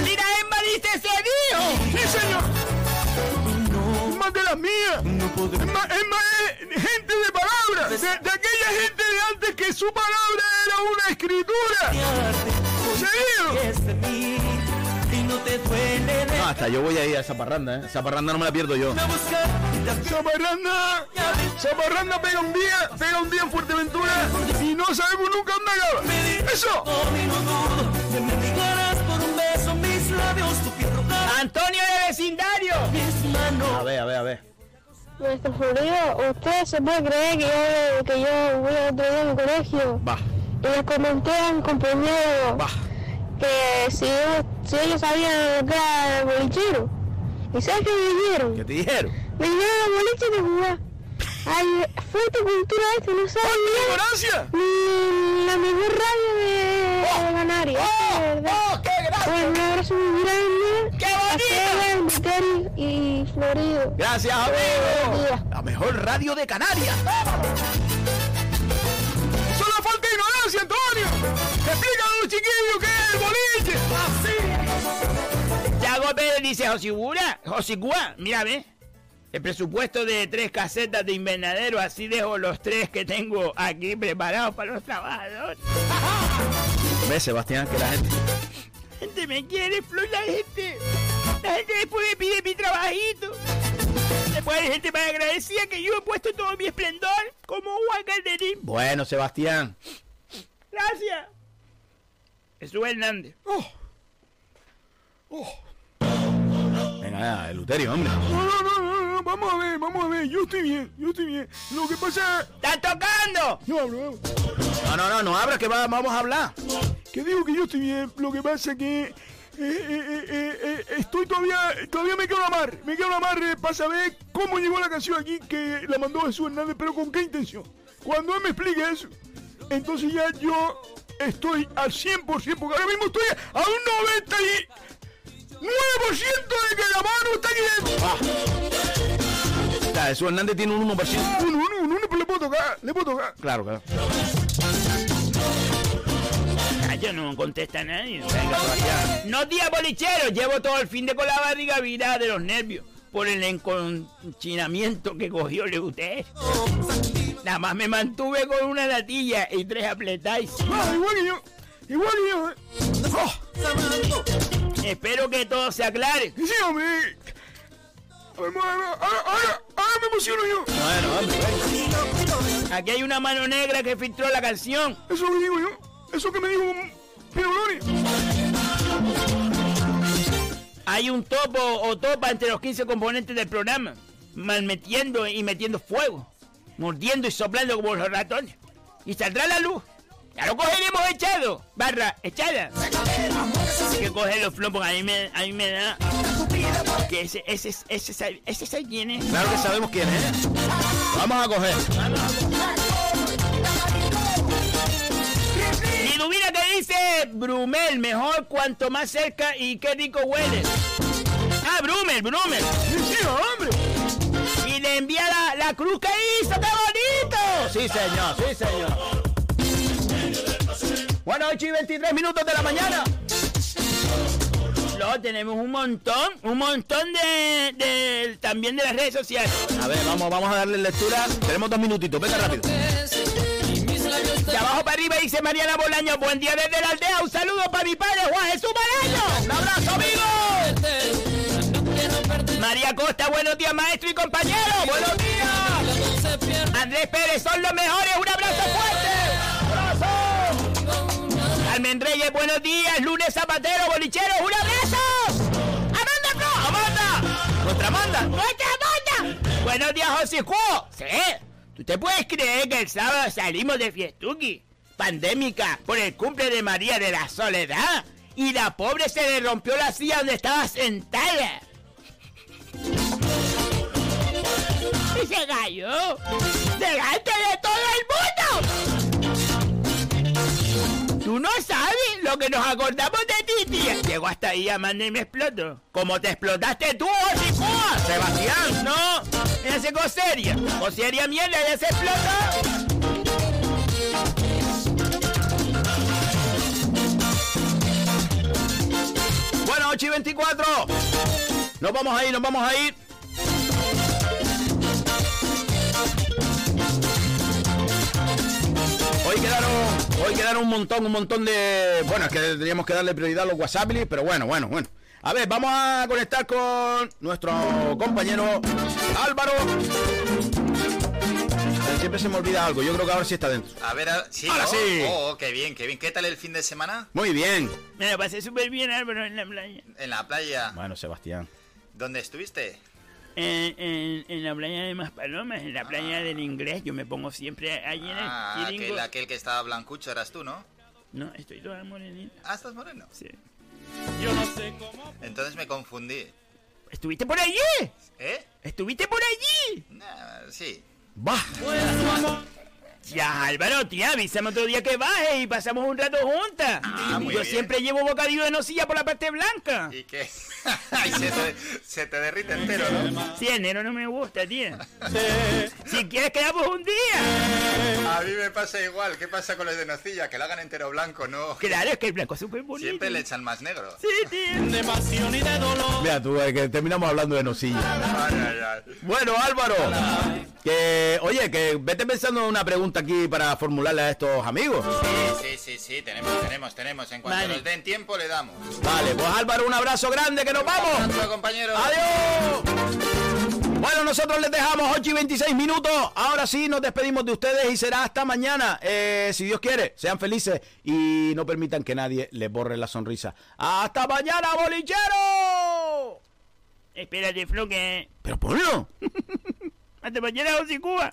¡Mira, Emma dice ese dijo! ¡Sí, señor! ¡Más de las mías! Es más, es más, es gente de palabra. De, de aquella gente de antes que su palabra era una escritura. ¿Seguido? No, hasta yo voy a ir a esa parranda, ¿eh? Esa parranda no me la pierdo yo. Zaparranda, Zaparranda pega un día, pega un día en Fuerteventura y no sabemos nunca dónde acaba. ¡Eso! ¡Antonio de vecindario! A ver, a ver, a ver. Nuestro Florido, ¿usted se puede creer que yo, que yo voy a otro día a mi colegio? Va. Y les comenté a mis compañeros que si ellos, si ellos sabían lo que era el bolichero. ¿Y sabes qué me dijeron? ¿Qué te dijeron? Me dijeron a boliche de jugar. Ay, fue tu cultura este, no sabes ni- ignorancia! Ni la mejor radio de, de Canarias. ¡Oh! de verdad. ¡Oh, qué gracia! Bueno, un abrazo muy grande. ¡Qué bonito! A Seba, y Florido. Gracias, amigo. La mejor radio de Canarias. ¡Solo falta ignorancia, Antonio! ¡Explícale a los chiquillos qué es el boliche! Yago Pérez dice, Josigura, Josigua, mira, ve. El presupuesto de tres casetas de invernadero, así dejo los tres que tengo aquí preparados para los trabajadores. <laughs> Ve, Sebastián, que la gente... La gente me quiere, Flor, la gente. La gente después me pide mi trabajito. Después hay gente más agradecida que yo he puesto todo mi esplendor como Juan Calderín. Bueno, Sebastián. Gracias. Jesús Hernández. Venga, ya, Luterio, hombre. No, no, no, no, no, vamos a ver, vamos a ver, yo estoy bien, yo estoy bien. Lo que pasa... ¡Estás tocando! No hablo, no. No, no, no, no abras que va- vamos a hablar. Que digo que yo estoy bien, lo que pasa que... eh, eh, eh, estoy todavía, todavía me quedo amar, me quedo amar para saber cómo llegó la canción aquí que la mandó Jesús Hernández, pero con qué intención. Cuando él me explique eso, entonces ya yo estoy al 100%, porque ahora mismo estoy a un 99% de que la mano está aquí. Sea, Jesús Hernández tiene un 1%. Uno, uno, uno, uno, le puedo tocar, le puedo tocar. Claro, claro. yo no contesta a nadie. No días bolicheros, llevo todo el fin de con la barriga virada de los nervios por el enconchinamiento que cogió Leuter. Nada más me mantuve con una latilla y tres apletáis. Ah, igual que yo, igual que yo. eh. Oh. Espero que todo se aclare. Sí, hombre. Ahora, ahora, ahora, ahora me emociono yo. Bueno, hombre. Aquí hay una mano negra que filtró la canción. Eso que digo yo. Eso que me dijo Pino Lori. Hay un topo o topa entre los 15 componentes del programa, malmetiendo y metiendo fuego, mordiendo y soplando como los ratones. Y saldrá la luz. Ya lo cogeremos echado, barra echada. Que coge los flopos, a mí me, a mí me da que ese, ese, ese, ese, ese, es. Claro que sabemos quién es. Vamos a coger. Y Dubina que dice Brumel, mejor cuanto más cerca y qué rico huele. Ah, Brumel, Brumel. Sí, hombre. Y le envía la, la cruz que hizo, qué bonito. Sí, señor, sí, señor. Bueno, 8 y 23 minutos de la mañana. Tenemos un montón, un montón de, de- también de las redes sociales. A ver, vamos, vamos a darle lectura. Tenemos dos minutitos, venga rápido. De abajo para arriba dice Mariana Bolaño, buen día desde la aldea, un saludo para mi padre Juan Jesús Bolaño. Un abrazo, amigo. María Costa, buenos días, maestro y compañero. Buenos días. Andrés Pérez, son los mejores. Un abrazo fuerte. Carmen Reyes, buenos días. Lunes Zapatero, bolicheros, un abrazo. Amanda Pro, Amanda. Nuestra Amanda. Nuestra Amanda. Buenos días, José Juan. Sí. ¿Tú te puedes creer que el sábado salimos de fiestuki? Pandémica por el cumple de María de la Soledad. Y la pobre se le rompió la silla donde estaba sentada. <laughs> Y se cayó. Delante de todo no sabes Lo que nos acordamos de ti, tía. Llego hasta ahí, Amanda, y me exploto. Como te explotaste tú, Osicua. Sebastián, no. Ella se coseria. Coseria mierda, ella se explota. Bueno, 8 y 24. Nos vamos a ir, nos vamos a ir. Hoy quedaron, hoy quedaron un montón, un montón de. Bueno, es que teníamos que darle prioridad a los WhatsApp, pero bueno, bueno, bueno. A ver, vamos a conectar con nuestro compañero Álvaro. Siempre se me olvida algo, yo creo que ahora sí está dentro. A ver, a- sí, Ahora ¿no? sí. Oh, qué bien, qué bien. ¿Qué tal el fin de semana? Muy bien. Me lo pasé súper bien, Álvaro, en la playa. En la playa. Bueno, Sebastián. ¿Dónde estuviste? En, en, en la playa de Maspalomas, en la playa del inglés, yo me pongo siempre allí en Ah, el chiringo. aquel, aquel que estaba blancucho eras tú, ¿no? No, estoy toda morenita. Ah, ¿estás moreno? Sí. Yo no sé cómo. Entonces me confundí. ¿Estuviste por allí? ¿Eh? ¿Estuviste por allí? Nah, sí. ¡Bah! Ya, Álvaro, tía, avísame otro día que baje y pasamos un rato juntas. Ah, muy Yo bien. siempre llevo bocadillo de nocilla por la parte blanca. ¿Y qué? <laughs> Ay, se, te, se te derrite entero, ¿no? Sí, enero no me gusta, tía. Si quieres quedamos un día. A mí me pasa igual. ¿Qué pasa con los de nocilla? Que lo hagan entero blanco, ¿no? Claro, es que el blanco es súper bonito. Siempre le echan más negro. Sí, tía. De pasión y de dolor. Mira tú, eh, que terminamos hablando de nocilla. Ay, ay, ay. Bueno, Álvaro, que oye, que vete pensando en una pregunta aquí para formularle a estos amigos. Sí, sí, sí, sí, tenemos, tenemos, tenemos. En cuanto Vale. nos den tiempo, le damos. Vale, pues Álvaro, un abrazo grande, que nos vamos. Abrazo, compañero. Adiós. Bueno, nosotros les dejamos 8 y 26 minutos. Ahora sí, nos despedimos de ustedes y será hasta mañana. Eh, si Dios quiere, sean felices y no permitan que nadie les borre la sonrisa. ¡Hasta mañana, bolichero! Espérate, Flo, que... Pero ponlo. <laughs> Hasta mañana, Cuba.